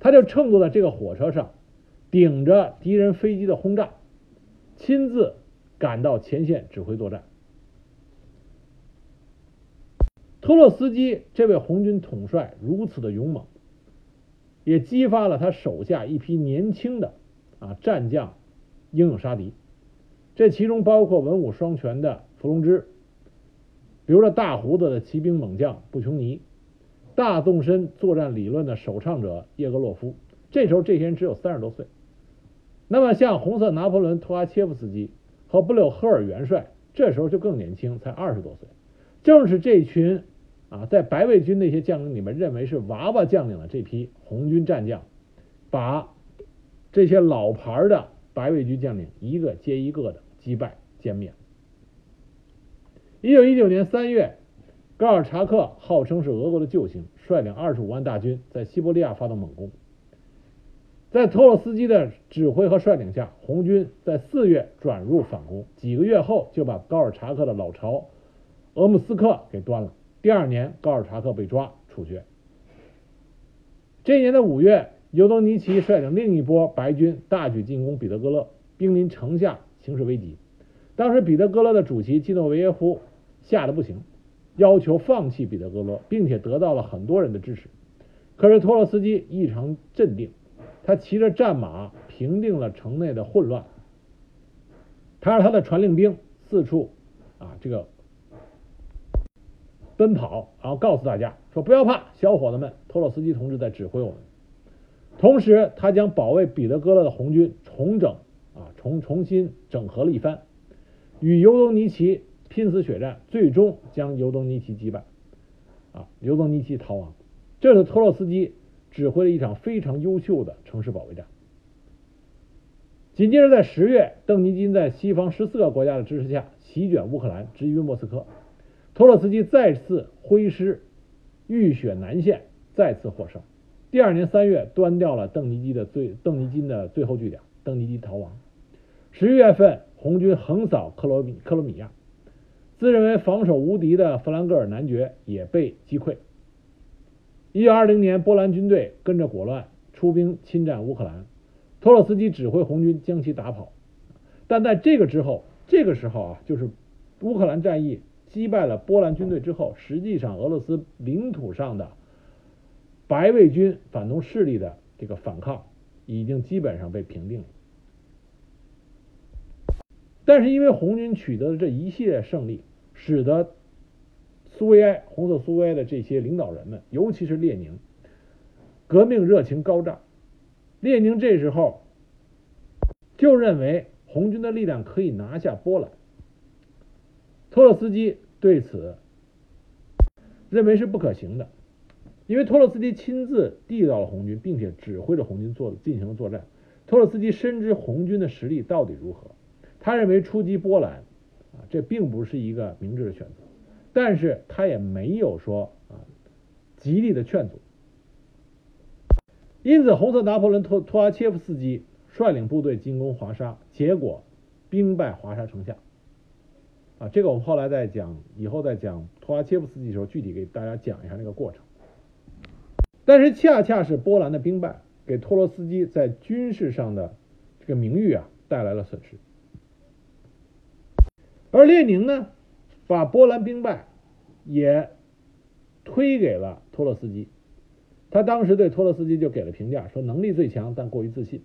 他就乘坐在这个火车上，顶着敌人飞机的轰炸，亲自赶到前线指挥作战。托洛斯基这位红军统帅如此的勇猛，也激发了他手下一批年轻的啊战将英勇杀敌。这其中包括文武双全的伏龙芝，比如说大胡子的骑兵猛将布琼尼，大纵深作战理论的首倡者叶格洛夫。这时候这些人只有三十多岁。那么像红色拿破仑托阿切夫斯基和布柳赫尔元帅，这时候就更年轻，才二十多岁。正是这群啊，在白卫军那些将领里面认为是娃娃将领的这批红军战将，把这些老牌的白卫军将领一个接一个的击败歼灭。一九一九年三月，高尔察克号称是俄国的救星，率领二十五万大军在西伯利亚发动猛攻。在托洛斯基的指挥和率领下，红军在四月转入反攻，几个月后就把高尔察克的老巢俄姆斯克给端了。第二年，高尔察克被抓处决。这一年的五月，尤东尼奇率领另一波白军大举进攻彼得格勒，兵临城下，形势危急。当时，彼得格勒的主席基诺维耶夫吓得不行，要求放弃彼得格勒，并且得到了很多人的支持。可是托洛斯基异常镇定。他骑着战马平定了城内的混乱，他让他的传令兵四处啊这个奔跑，然后告诉大家说不要怕，小伙子们，托洛斯基同志在指挥我们。同时，他将保卫彼得格勒的红军重整啊重重新整合了一番，与尤东尼奇拼死血战，最终将尤东尼奇击败，啊尤东尼奇逃亡。这是托洛斯基。指挥了一场非常优秀的城市保卫战。紧接着，在十月，邓尼金在西方十四个国家的支持下席卷乌克兰，直于莫斯科。托洛茨基再次挥师，浴血南线，再次获胜。第二年三月，端掉了邓尼基的最邓尼金的最后据点，邓尼基逃亡。十一月份，红军横扫克罗米克罗米亚，自认为防守无敌的弗兰格尔男爵也被击溃。一九二零年，波兰军队跟着裹乱出兵侵占乌克兰，托洛斯基指挥红军将其打跑。但在这个之后，这个时候啊，就是乌克兰战役击败了波兰军队之后，实际上俄罗斯领土上的白卫军反动势力的这个反抗已经基本上被平定了。但是因为红军取得了这一系列胜利，使得苏维埃、红色苏维埃的这些领导人们，尤其是列宁，革命热情高涨。列宁这时候就认为红军的力量可以拿下波兰。托洛斯基对此认为是不可行的，因为托洛斯基亲自递到了红军，并且指挥着红军做进行了作战。托洛斯基深知红军的实力到底如何，他认为出击波兰这并不是一个明智的选择。但是他也没有说啊极力的劝阻，因此红色拿破仑托托阿切夫斯基率领部队进攻华沙，结果兵败华沙城下。啊，这个我们后来再讲，以后再讲托阿切夫斯基的时候，具体给大家讲一下那个过程。但是恰恰是波兰的兵败，给托洛斯基在军事上的这个名誉啊带来了损失，而列宁呢？把波兰兵败也推给了托洛斯基，他当时对托洛斯基就给了评价，说能力最强，但过于自信。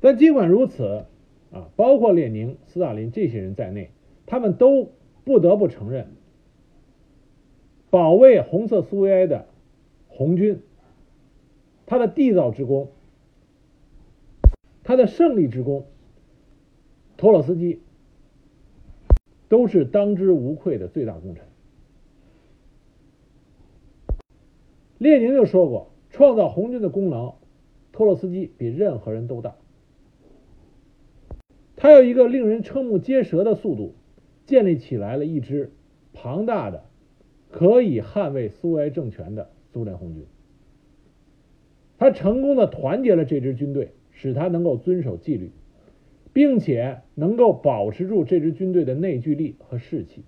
但尽管如此，啊，包括列宁、斯大林这些人在内，他们都不得不承认，保卫红色苏维埃的红军，他的缔造之功，他的胜利之功，托洛斯基。都是当之无愧的最大功臣。列宁就说过，创造红军的功劳，托洛斯基比任何人都大。他有一个令人瞠目结舌的速度，建立起来了一支庞大的、可以捍卫苏维埃政权的苏联红军。他成功的团结了这支军队，使他能够遵守纪律。并且能够保持住这支军队的内聚力和士气，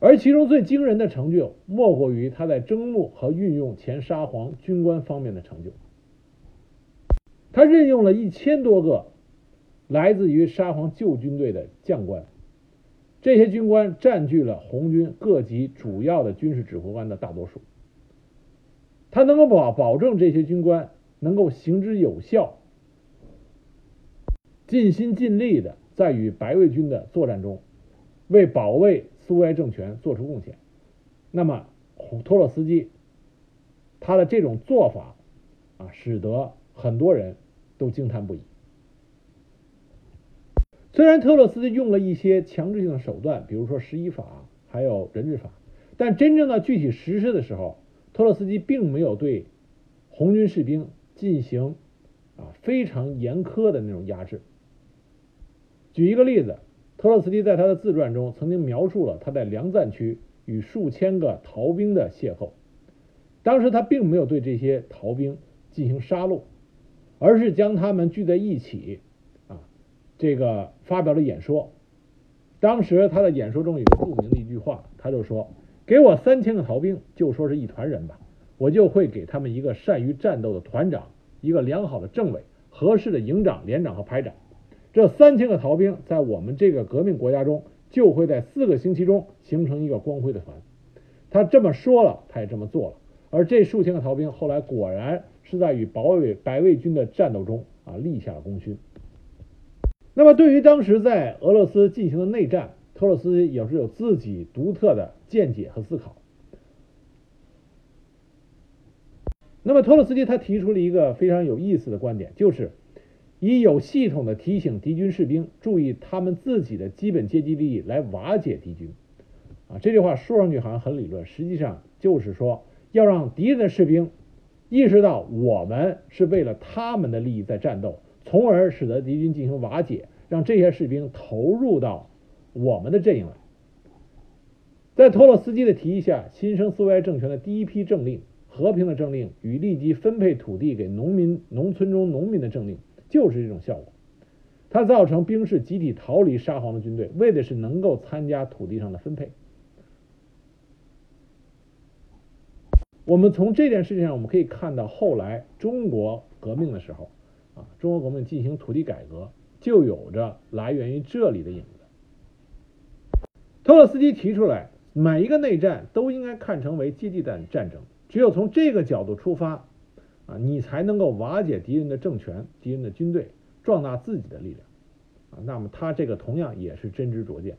而其中最惊人的成就，莫过于他在征募和运用前沙皇军官方面的成就。他任用了一千多个来自于沙皇旧军队的将官，这些军官占据了红军各级主要的军事指挥官的大多数。他能够保保证这些军官能够行之有效。尽心尽力的在与白卫军的作战中，为保卫苏维埃政权做出贡献。那么，托洛斯基他的这种做法啊，使得很多人都惊叹不已。虽然特洛斯基用了一些强制性的手段，比如说十一法，还有人质法，但真正的具体实施的时候，托洛斯基并没有对红军士兵进行啊非常严苛的那种压制。举一个例子，特洛茨基在他的自传中曾经描述了他在梁赞区与数千个逃兵的邂逅。当时他并没有对这些逃兵进行杀戮，而是将他们聚在一起，啊，这个发表了演说。当时他的演说中有著名的一句话，他就说：“给我三千个逃兵，就说是一团人吧，我就会给他们一个善于战斗的团长，一个良好的政委，合适的营长、连长和排长。这三千个逃兵在我们这个革命国家中，就会在四个星期中形成一个光辉的团。”他这么说了，他也这么做了。而这数千个逃兵后来果然是在与保卫白卫军的战斗中啊立下了功勋。那么，对于当时在俄罗斯进行的内战，托洛斯基也是有自己独特的见解和思考。那么，托洛斯基他提出了一个非常有意思的观点，就是以有系统的提醒敌军士兵注意他们自己的基本阶级利益来瓦解敌军。啊，这句话说上去好像很理论，实际上就是说。要让敌人的士兵意识到我们是为了他们的利益在战斗，从而使得敌军进行瓦解，让这些士兵投入到我们的阵营来。在托洛斯基的提议下，新生苏维埃政权的第一批政令——和平的政令与立即分配土地给农民、农村中农民的政令，就是这种效果。它造成兵士集体逃离沙皇的军队，为的是能够参加土地上的分配。我们从这件事情上，我们可以看到，后来中国革命的时候，啊，中国革命进行土地改革，就有着来源于这里的影子。托洛斯基提出来，每一个内战都应该看成为阶级战战争，只有从这个角度出发，啊，你才能够瓦解敌人的政权、敌人的军队，壮大自己的力量，啊，那么他这个同样也是真知灼见。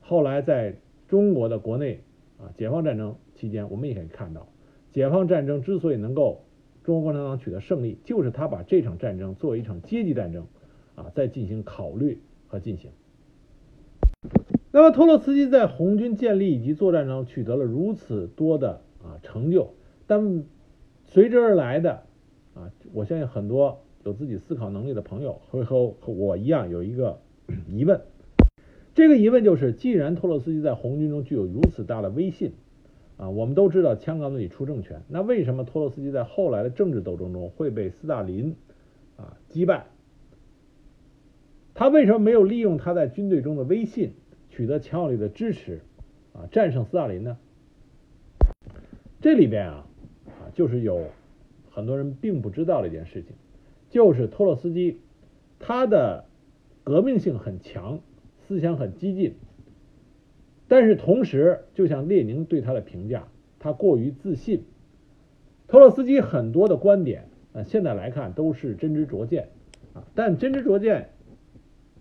后来在中国的国内，啊，解放战争期间，我们也可以看到。解放战争之所以能够中国共产党取得胜利，就是他把这场战争作为一场阶级战争啊，在进行考虑和进行。那么托洛茨基在红军建立以及作战中取得了如此多的啊成就，但随之而来的啊，我相信很多有自己思考能力的朋友会和和我一样有一个 *clears throat* 疑问，这个疑问就是：既然托洛斯基在红军中具有如此大的威信。啊，我们都知道枪杆子里出政权，那为什么托洛斯基在后来的政治斗争中会被斯大林啊击败？他为什么没有利用他在军队中的威信，取得强有力的支持，啊，战胜斯大林呢？这里边啊，就是有很多人并不知道的一件事情，就是托洛斯基他的革命性很强，思想很激进。但是同时，就像列宁对他的评价，他过于自信。托洛斯基很多的观点，啊，现在来看都是真知灼见，啊，但真知灼见，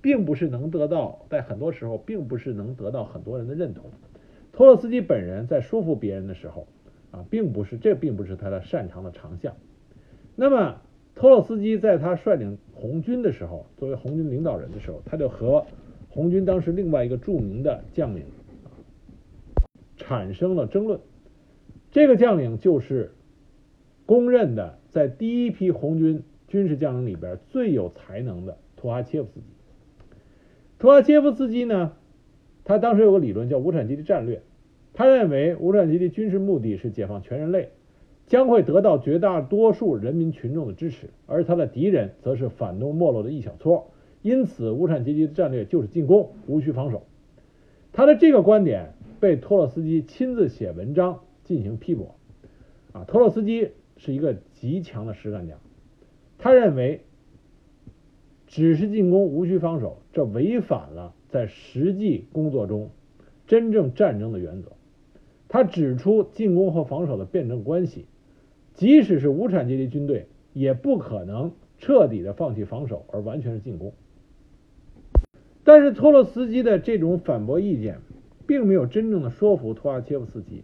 并不是能得到，在很多时候并不是能得到很多人的认同。托洛斯基本人在说服别人的时候，啊，并不是这并不是他的擅长的长项。那么，托洛斯基在他率领红军的时候，作为红军领导人的时候，他就和红军当时另外一个著名的将领。产生了争论。这个将领就是公认的在第一批红军军事将领里边最有才能的图哈切夫斯基。图哈切夫斯基呢，他当时有个理论叫无产阶级战略。他认为无产阶级军事目的是解放全人类，将会得到绝大多数人民群众的支持，而他的敌人则是反动没落的一小撮。因此，无产阶级的战略就是进攻，无需防守。他的这个观点。被托洛斯基亲自写文章进行批驳，啊，托洛斯基是一个极强的实干家，他认为只是进攻无需防守，这违反了在实际工作中真正战争的原则。他指出进攻和防守的辩证关系，即使是无产阶级军队也不可能彻底的放弃防守而完全是进攻。但是托洛斯基的这种反驳意见。并没有真正的说服图哈切夫斯基，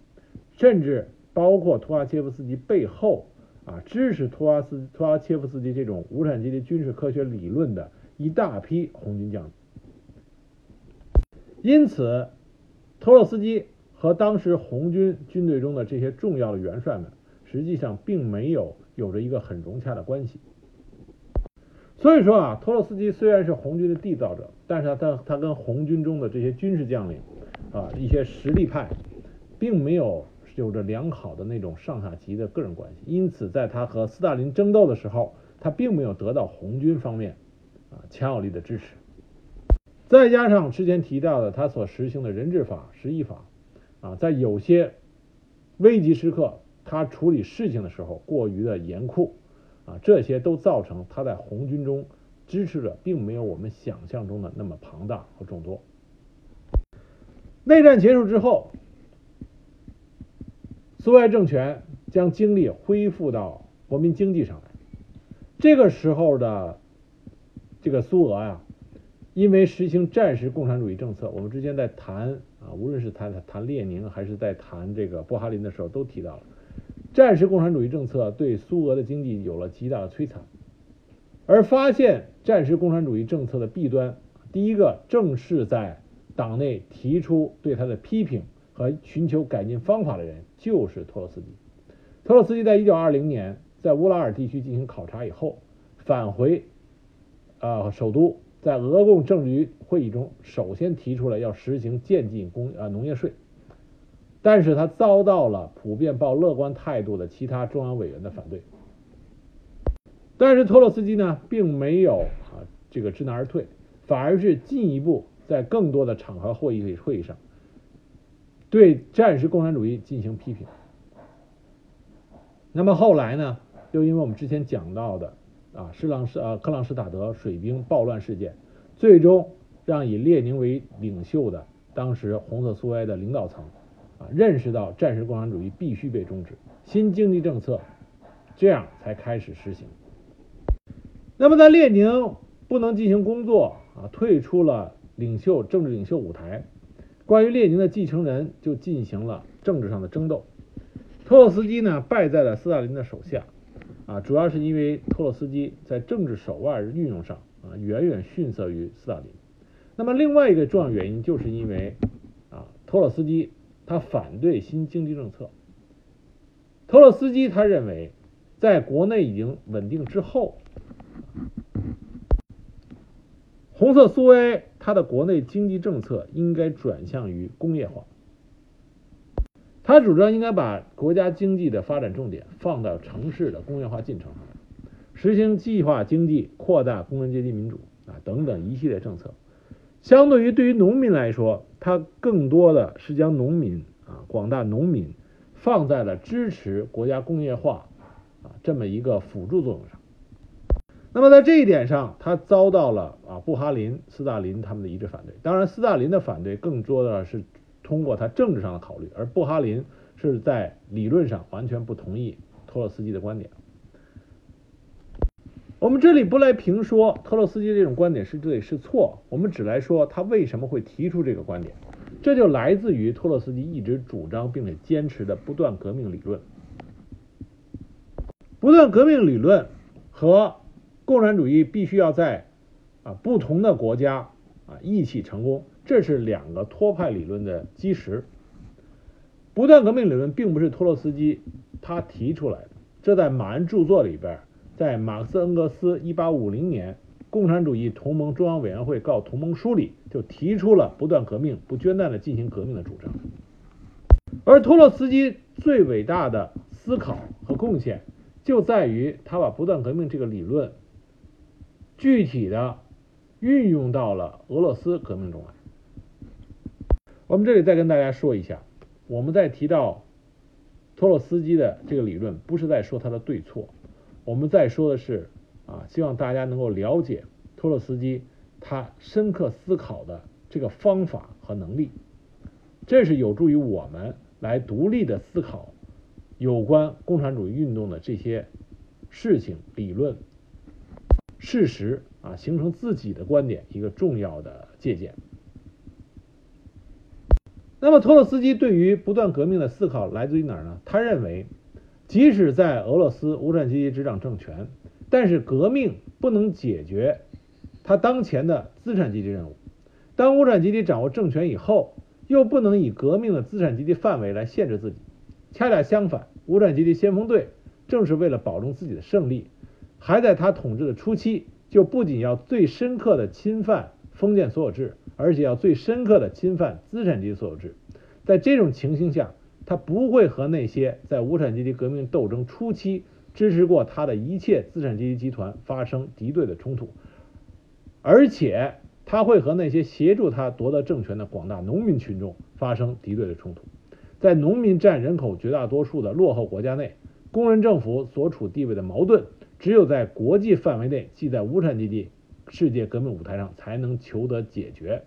甚至包括图阿切夫斯基背后啊支持图阿斯图阿切夫斯基这种无产阶级军事科学理论的一大批红军将领。因此，托洛斯基和当时红军军队中的这些重要的元帅们，实际上并没有有着一个很融洽的关系。所以说啊，托洛斯基虽然是红军的缔造者，但是他他他跟红军中的这些军事将领啊一些实力派，并没有有着良好的那种上下级的个人关系。因此，在他和斯大林争斗的时候，他并没有得到红军方面啊强有力的支持。再加上之前提到的他所实行的人治法、十一法，啊，在有些危急时刻，他处理事情的时候过于的严酷，啊，这些都造成他在红军中支持者并没有我们想象中的那么庞大和众多。内战结束之后，苏维埃政权将精力恢复到国民经济上来，这个时候的这个苏俄呀。因为实行战时共产主义政策，我们之前在谈啊，无论是谈谈列宁还是在谈这个布哈林的时候，都提到了战时共产主义政策对苏俄的经济有了极大的摧残。而发现战时共产主义政策的弊端，第一个正是在党内提出对他的批评和寻求改进方法的人，就是托洛斯基。托洛斯基在一九二零年在乌拉尔地区进行考察以后，返回啊首都。在俄共政治局会议中，首先提出了要实行渐进工啊农业税，但是他遭到了普遍抱乐观态度的其他中央委员的反对。但是托洛斯基呢，并没有啊这个知难而退，反而是进一步在更多的场合会议会议上，对战时共产主义进行批评。那么后来呢，又因为我们之前讲到的。啊，施朗施呃克朗施塔德水兵暴乱事件，最终让以列宁为领袖的当时红色苏维埃的领导层啊认识到战时共产主义必须被终止，新经济政策这样才开始实行。那么在列宁不能进行工作啊，退出了领袖政治领袖舞台，关于列宁的继承人就进行了政治上的争斗。托洛斯基呢败在了斯大林的手下。啊，主要是因为托洛斯基在政治手腕运用上啊远远逊色于斯大林。那么另外一个重要原因，就是因为啊托洛斯基他反对新经济政策。托洛斯基他认为，在国内已经稳定之后，红色苏维埃它的国内经济政策应该转向于工业化。他主张应该把国家经济的发展重点放到城市的工业化进程上，实行计划经济，扩大工人阶级民主啊等等一系列政策。相对于对于农民来说，他更多的是将农民啊广大农民放在了支持国家工业化啊这么一个辅助作用上。那么在这一点上，他遭到了啊布哈林、斯大林他们的一致反对。当然，斯大林的反对更多的是。通过他政治上的考虑，而布哈林是在理论上完全不同意托洛斯基的观点。我们这里不来评说托洛斯基这种观点是对是错，我们只来说他为什么会提出这个观点。这就来自于托洛斯基一直主张并且坚持的不断革命理论。不断革命理论和共产主义必须要在啊不同的国家啊一起成功。这是两个托派理论的基石。不断革命理论并不是托洛斯基他提出来的，这在马恩著作里边，在马克思恩格斯1850年《共产主义同盟中央委员会告同盟书》里就提出了不断革命、不间断的进行革命的主张。而托洛斯基最伟大的思考和贡献，就在于他把不断革命这个理论具体的运用到了俄罗斯革命中来。我们这里再跟大家说一下，我们在提到托洛斯基的这个理论，不是在说他的对错，我们在说的是啊，希望大家能够了解托洛斯基他深刻思考的这个方法和能力，这是有助于我们来独立的思考有关共产主义运动的这些事情、理论、事实啊，形成自己的观点一个重要的借鉴。那么托洛斯基对于不断革命的思考来自于哪儿呢？他认为，即使在俄罗斯无产阶级执掌政权，但是革命不能解决他当前的资产阶级任务。当无产阶级掌握政权以后，又不能以革命的资产阶级范围来限制自己。恰恰相反，无产阶级先锋队正是为了保证自己的胜利，还在他统治的初期，就不仅要最深刻的侵犯封建所有制。而且要最深刻的侵犯资产阶级所有制，在这种情形下，他不会和那些在无产阶级革命斗争初期支持过他的一切资产阶级集团发生敌对的冲突，而且他会和那些协助他夺得政权的广大农民群众发生敌对的冲突。在农民占人口绝大多数的落后国家内，工人政府所处地位的矛盾，只有在国际范围内，即在无产阶级。世界革命舞台上才能求得解决。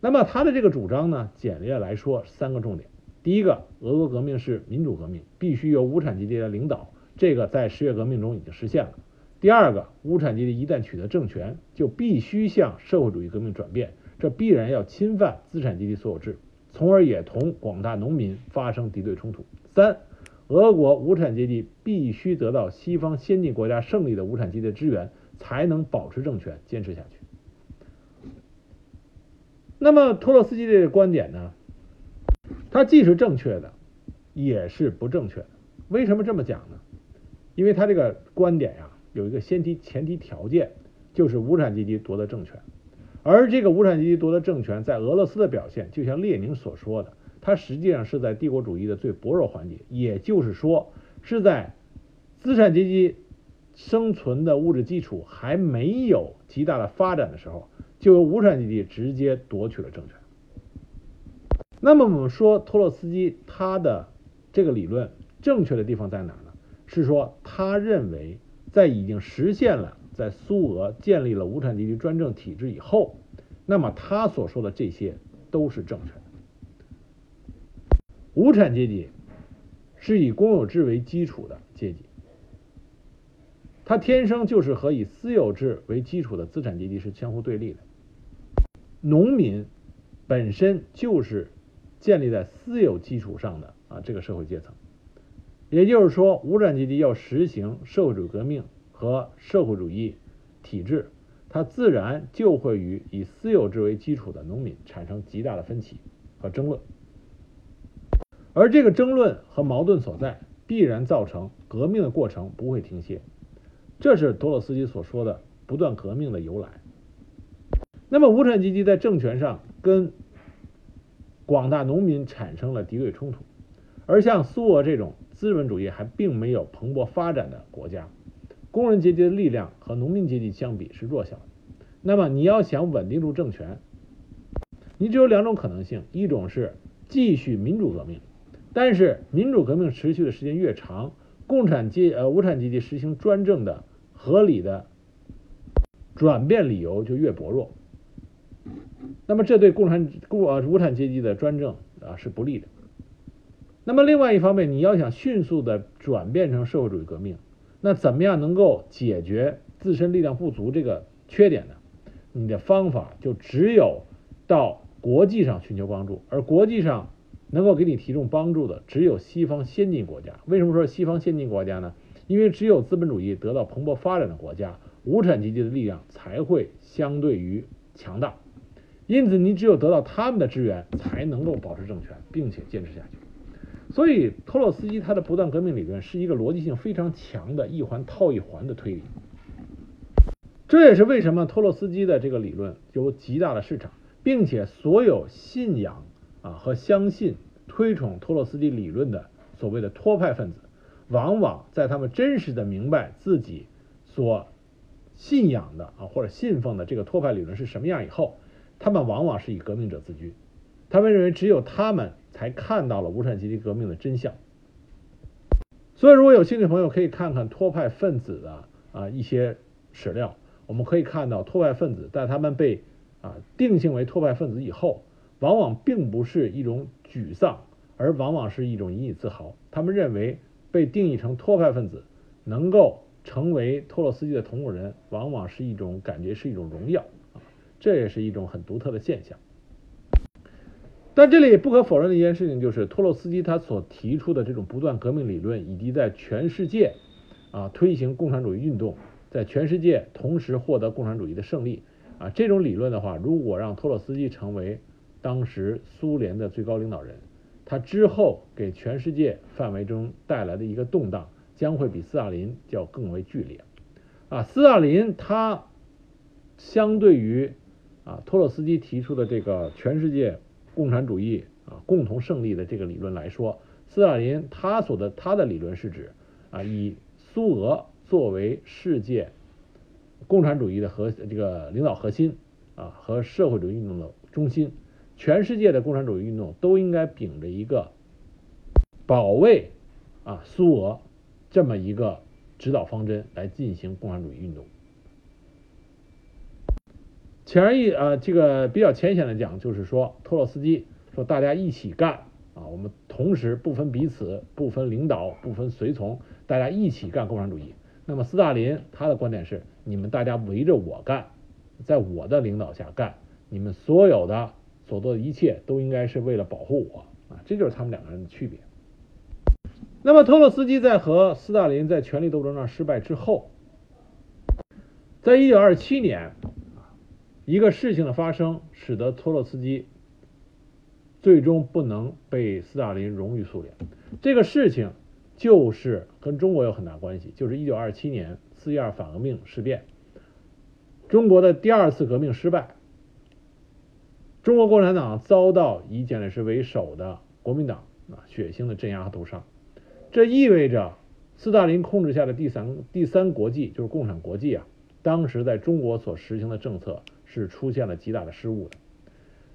那么他的这个主张呢，简略来说三个重点：第一个，俄国革命是民主革命，必须由无产阶级来领导，这个在十月革命中已经实现了；第二个，无产阶级一旦取得政权，就必须向社会主义革命转变，这必然要侵犯资产阶级所有制，从而也同广大农民发生敌对冲突；三。俄国无产阶级必须得到西方先进国家胜利的无产阶级的支援，才能保持政权坚持下去。那么托洛斯基这个观点呢？他既是正确的，也是不正确的。为什么这么讲呢？因为他这个观点呀，有一个先提前提条件，就是无产阶级夺得政权。而这个无产阶级夺得政权，在俄罗斯的表现，就像列宁所说的。它实际上是在帝国主义的最薄弱环节，也就是说，是在资产阶级生存的物质基础还没有极大的发展的时候，就由无产阶级直接夺取了政权。那么我们说托洛斯基他的这个理论正确的地方在哪呢？是说他认为在已经实现了在苏俄建立了无产阶级专政体制以后，那么他所说的这些都是正确的。无产阶级是以公有制为基础的阶级，它天生就是和以私有制为基础的资产阶级是相互对立的。农民本身就是建立在私有基础上的啊这个社会阶层，也就是说，无产阶级要实行社会主义革命和社会主义体制，它自然就会与以私有制为基础的农民产生极大的分歧和争论。而这个争论和矛盾所在，必然造成革命的过程不会停歇，这是托洛斯基所说的不断革命的由来。那么，无产阶级在政权上跟广大农民产生了敌对冲突，而像苏俄这种资本主义还并没有蓬勃发展的国家，工人阶级的力量和农民阶级相比是弱小的。那么，你要想稳定住政权，你只有两种可能性：一种是继续民主革命。但是民主革命持续的时间越长，共产阶呃无产阶级实行专政的合理的转变理由就越薄弱，那么这对共产共呃无产阶级的专政啊是不利的。那么另外一方面，你要想迅速的转变成社会主义革命，那怎么样能够解决自身力量不足这个缺点呢？你的方法就只有到国际上寻求帮助，而国际上。能够给你提供帮助的只有西方先进国家。为什么说西方先进国家呢？因为只有资本主义得到蓬勃发展的国家，无产阶级的力量才会相对于强大。因此，你只有得到他们的支援，才能够保持政权，并且坚持下去。所以，托洛斯基他的不断革命理论是一个逻辑性非常强的一环套一环的推理。这也是为什么托洛斯基的这个理论有极大的市场，并且所有信仰。啊，和相信推崇托洛斯基理论的所谓的托派分子，往往在他们真实的明白自己所信仰的啊或者信奉的这个托派理论是什么样以后，他们往往是以革命者自居。他们认为只有他们才看到了无产阶级革命的真相。所以，如果有兴趣朋友可以看看托派分子的啊一些史料，我们可以看到托派分子在他们被啊定性为托派分子以后。往往并不是一种沮丧，而往往是一种引以自豪。他们认为被定义成托派分子，能够成为托洛斯基的同路人，往往是一种感觉，是一种荣耀啊！这也是一种很独特的现象。但这里不可否认的一件事情就是，托洛斯基他所提出的这种不断革命理论，以及在全世界啊推行共产主义运动，在全世界同时获得共产主义的胜利啊，这种理论的话，如果让托洛斯基成为当时苏联的最高领导人，他之后给全世界范围中带来的一个动荡，将会比斯大林要更为剧烈啊。斯大林他相对于啊托洛斯基提出的这个全世界。共产主义啊，共同胜利的这个理论来说，斯大林他所的他的理论是指啊，以苏俄作为世界共产主义的核这个领导核心啊和社会主义运动的中心，全世界的共产主义运动都应该秉着一个保卫啊苏俄这么一个指导方针来进行共产主义运动。显而易啊，这个比较浅显的讲，就是说托洛斯基说大家一起干啊，我们同时不分彼此，不分领导，不分随从，大家一起干共产主义。那么斯大林他的观点是，你们大家围着我干，在我的领导下干，你们所有的所做的一切都应该是为了保护我啊，这就是他们两个人的区别。那么托洛斯基在和斯大林在权力斗争上失败之后，在一九二七年。一个事情的发生，使得托洛斯基最终不能被斯大林荣誉苏联。这个事情就是跟中国有很大关系，就是一九二七年四一二反革命事变，中国的第二次革命失败，中国共产党遭到以蒋介石为首的国民党啊血腥的镇压和屠杀。这意味着斯大林控制下的第三第三国际，就是共产国际啊，当时在中国所实行的政策。是出现了极大的失误的。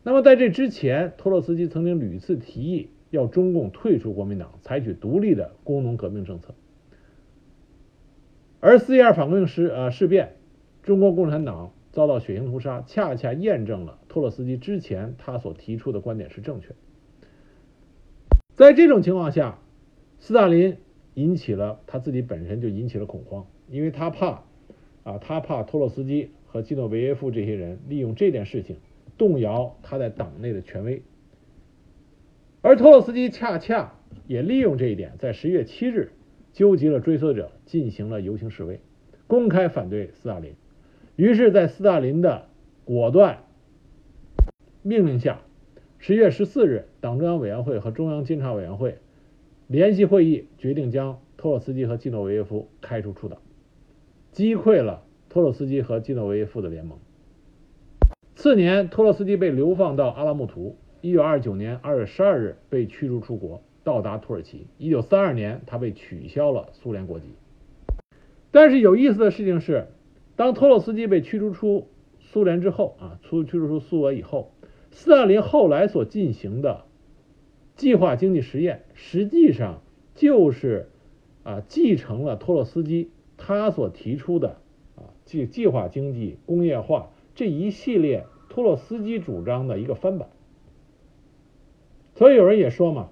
那么在这之前，托洛斯基曾经屡次提议要中共退出国民党，采取独立的工农革命政策。而四一二反革命事呃事变，中国共产党遭到血腥屠杀，恰恰验证了托洛斯基之前他所提出的观点是正确的。在这种情况下，斯大林引起了他自己本身就引起了恐慌，因为他怕啊，他怕托洛斯基。和基诺维耶夫这些人利用这件事情动摇他在党内的权威，而托洛斯基恰恰也利用这一点，在十一月七日纠集了追随者进行了游行示威，公开反对斯大林。于是，在斯大林的果断命令下，十月十四日，党中央委员会和中央监察委员会联席会议决定将托洛斯基和季诺维耶夫开除出党，击溃了。托洛斯基和季诺维耶夫的联盟。次年，托洛斯基被流放到阿拉木图。一九二九年二月十二日被驱逐出国，到达土耳其。一九三二年，他被取消了苏联国籍。但是有意思的事情是，当托洛斯基被驱逐出苏联之后啊，出驱逐出苏俄以后，斯大林后来所进行的计划经济实验，实际上就是啊继承了托洛斯基他所提出的啊。计计划经济、工业化这一系列托洛斯基主张的一个翻版，所以有人也说嘛，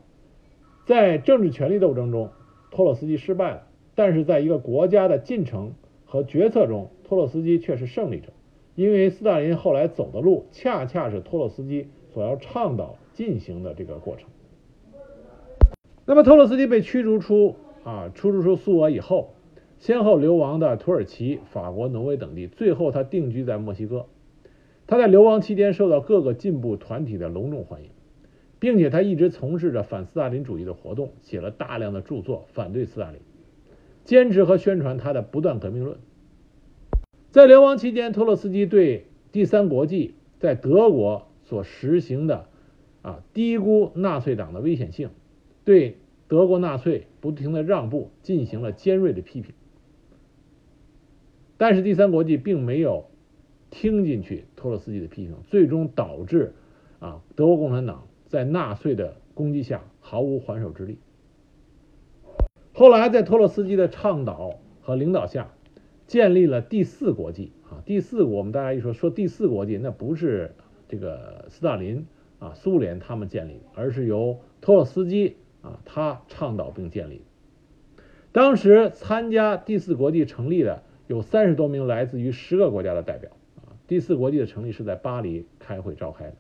在政治权力斗争中，托洛斯基失败了，但是在一个国家的进程和决策中，托洛斯基却是胜利者，因为斯大林后来走的路，恰恰是托洛斯基所要倡导进行的这个过程。那么，托洛斯基被驱逐出啊，驱逐出苏俄以后。先后流亡的土耳其、法国、挪威等地，最后他定居在墨西哥。他在流亡期间受到各个进步团体的隆重欢迎，并且他一直从事着反斯大林主义的活动，写了大量的著作反对斯大林，坚持和宣传他的不断革命论。在流亡期间，托洛斯基对第三国际在德国所实行的啊低估纳粹党的危险性，对德国纳粹不停的让步进行了尖锐的批评。但是第三国际并没有听进去托洛斯基的批评，最终导致啊德国共产党在纳粹的攻击下毫无还手之力。后来在托洛斯基的倡导和领导下，建立了第四国际啊第四我们大家一说说第四国际，那不是这个斯大林啊苏联他们建立，而是由托洛斯基啊他倡导并建立。当时参加第四国际成立的。有三十多名来自于十个国家的代表啊。第四国际的成立是在巴黎开会召开的。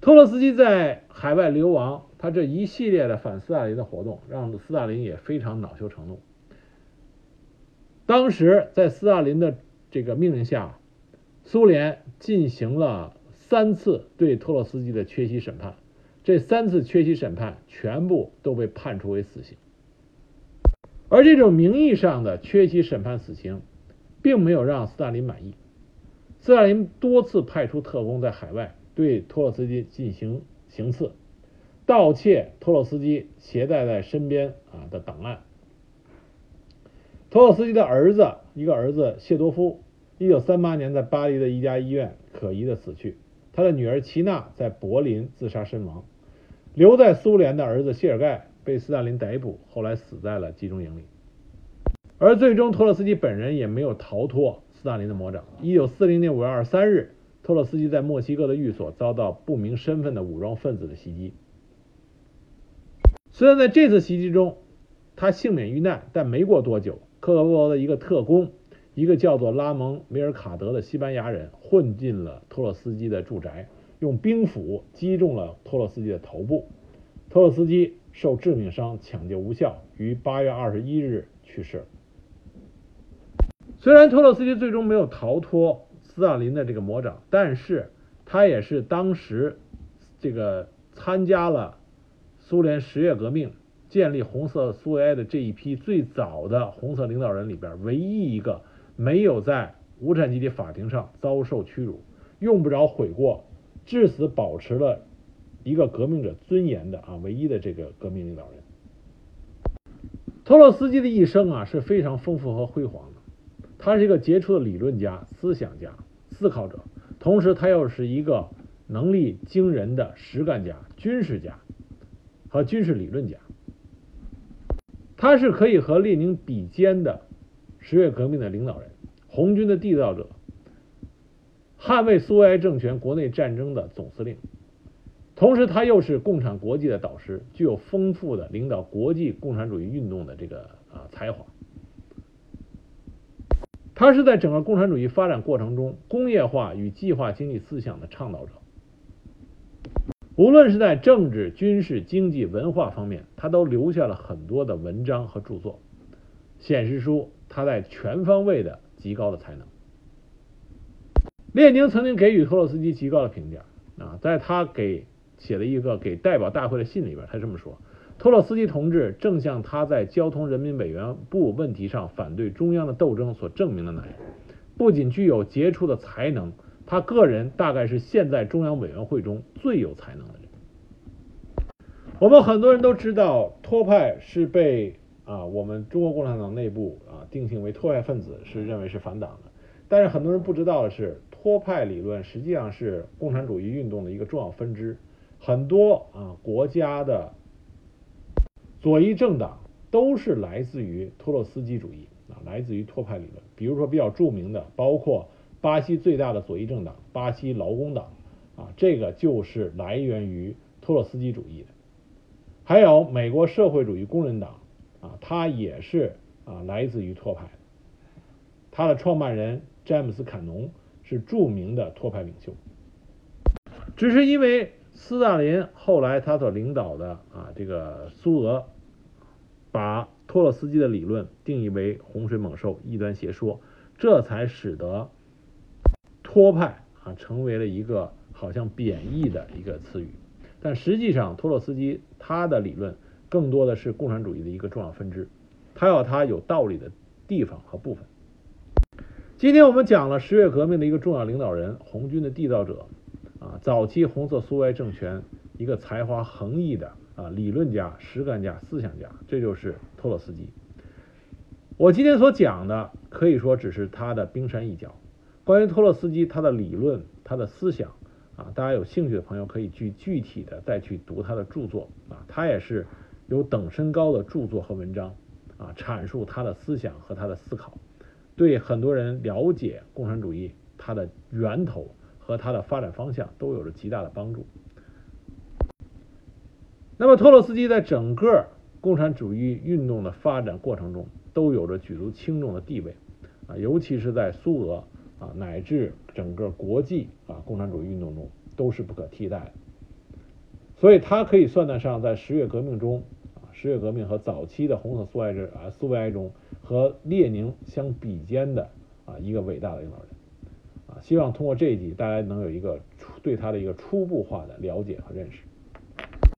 托洛斯基在海外流亡，他这一系列的反斯大林的活动，让斯大林也非常恼羞成怒。当时在斯大林的这个命令下，苏联进行了三次对托洛斯基的缺席审判，这三次缺席审判全部都被判处为死刑。而这种名义上的缺席审判死刑，并没有让斯大林满意。斯大林多次派出特工在海外。对托洛斯基进行行刺，盗窃托洛斯基携带在身边啊的档案。托洛斯基的儿子，一个儿子谢多夫，一九三八年在巴黎的一家医院可疑的死去。他的女儿齐娜在柏林自杀身亡。留在苏联的儿子谢尔盖被斯大林逮捕，后来死在了集中营里。而最终，托洛斯基本人也没有逃脱斯大林的魔掌。一九四零年五月二十三日。托洛斯基在墨西哥的寓所遭到不明身份的武装分子的袭击。虽然在这次袭击中他幸免遇难，但没过多久，克格勃的一个特工，一个叫做拉蒙·米尔卡德的西班牙人混进了托洛斯基的住宅，用兵斧击中了托洛斯基的头部。托洛斯基受致命伤，抢救无效，于八月二十一日去世。虽然托洛斯基最终没有逃脱。斯大林的这个魔掌，但是他也是当时这个参加了苏联十月革命、建立红色苏维埃的这一批最早的红色领导人里边唯一一个没有在无产阶级法庭上遭受屈辱、用不着悔过、至死保持了一个革命者尊严的啊唯一的这个革命领导人。托洛斯基的一生啊是非常丰富和辉煌的，他是一个杰出的理论家、思想家。思考者，同时他又是一个能力惊人的实干家、军事家和军事理论家。他是可以和列宁比肩的十月革命的领导人、红军的缔造者、捍卫苏维埃政权国内战争的总司令。同时，他又是共产国际的导师，具有丰富的领导国际共产主义运动的这个啊才华。他是在整个共产主义发展过程中工业化与计划经济思想的倡导者。无论是在政治、军事、经济、文化方面，他都留下了很多的文章和著作，显示出他在全方位的极高的才能。列宁曾经给予托洛斯基极高的评价啊，在他给写的一个给代表大会的信里边，他这么说。托洛斯基同志正像他在交通人民委员部问题上反对中央的斗争所证明的那样，不仅具有杰出的才能，他个人大概是现在中央委员会中最有才能的人。我们很多人都知道，托派是被啊我们中国共产党内部啊定性为托派分子，是认为是反党的。但是很多人不知道的是，托派理论实际上是共产主义运动的一个重要分支，很多啊国家的。左翼政党都是来自于托洛斯基主义啊，来自于托派理论。比如说比较著名的，包括巴西最大的左翼政党巴西劳工党啊，这个就是来源于托洛斯基主义的。还有美国社会主义工人党啊，它也是啊来自于托派。它的创办人詹姆斯坎农是著名的托派领袖。只是因为斯大林后来他所领导的啊这个苏俄。把托洛斯基的理论定义为洪水猛兽、异端邪说，这才使得托派啊成为了一个好像贬义的一个词语。但实际上，托洛斯基他的理论更多的是共产主义的一个重要分支，他有他有道理的地方和部分。今天我们讲了十月革命的一个重要领导人，红军的缔造者啊，早期红色苏维埃政权一个才华横溢的。啊，理论家、实干家、思想家，这就是托洛斯基。我今天所讲的可以说只是他的冰山一角。关于托洛斯基，他的理论、他的思想啊，大家有兴趣的朋友可以去具体的再去读他的著作啊。他也是有等身高的著作和文章啊，阐述他的思想和他的思考，对很多人了解共产主义它的源头和它的发展方向都有着极大的帮助。那么，托洛斯基在整个共产主义运动的发展过程中，都有着举足轻重的地位啊，尤其是在苏俄啊，乃至整个国际啊共产主义运动中，都是不可替代的。所以他可以算得上在十月革命中啊，十月革命和早期的红色苏维埃啊苏维埃中和列宁相比肩的啊一个伟大的领导人啊。希望通过这一集，大家能有一个对它的一个初步化的了解和认识。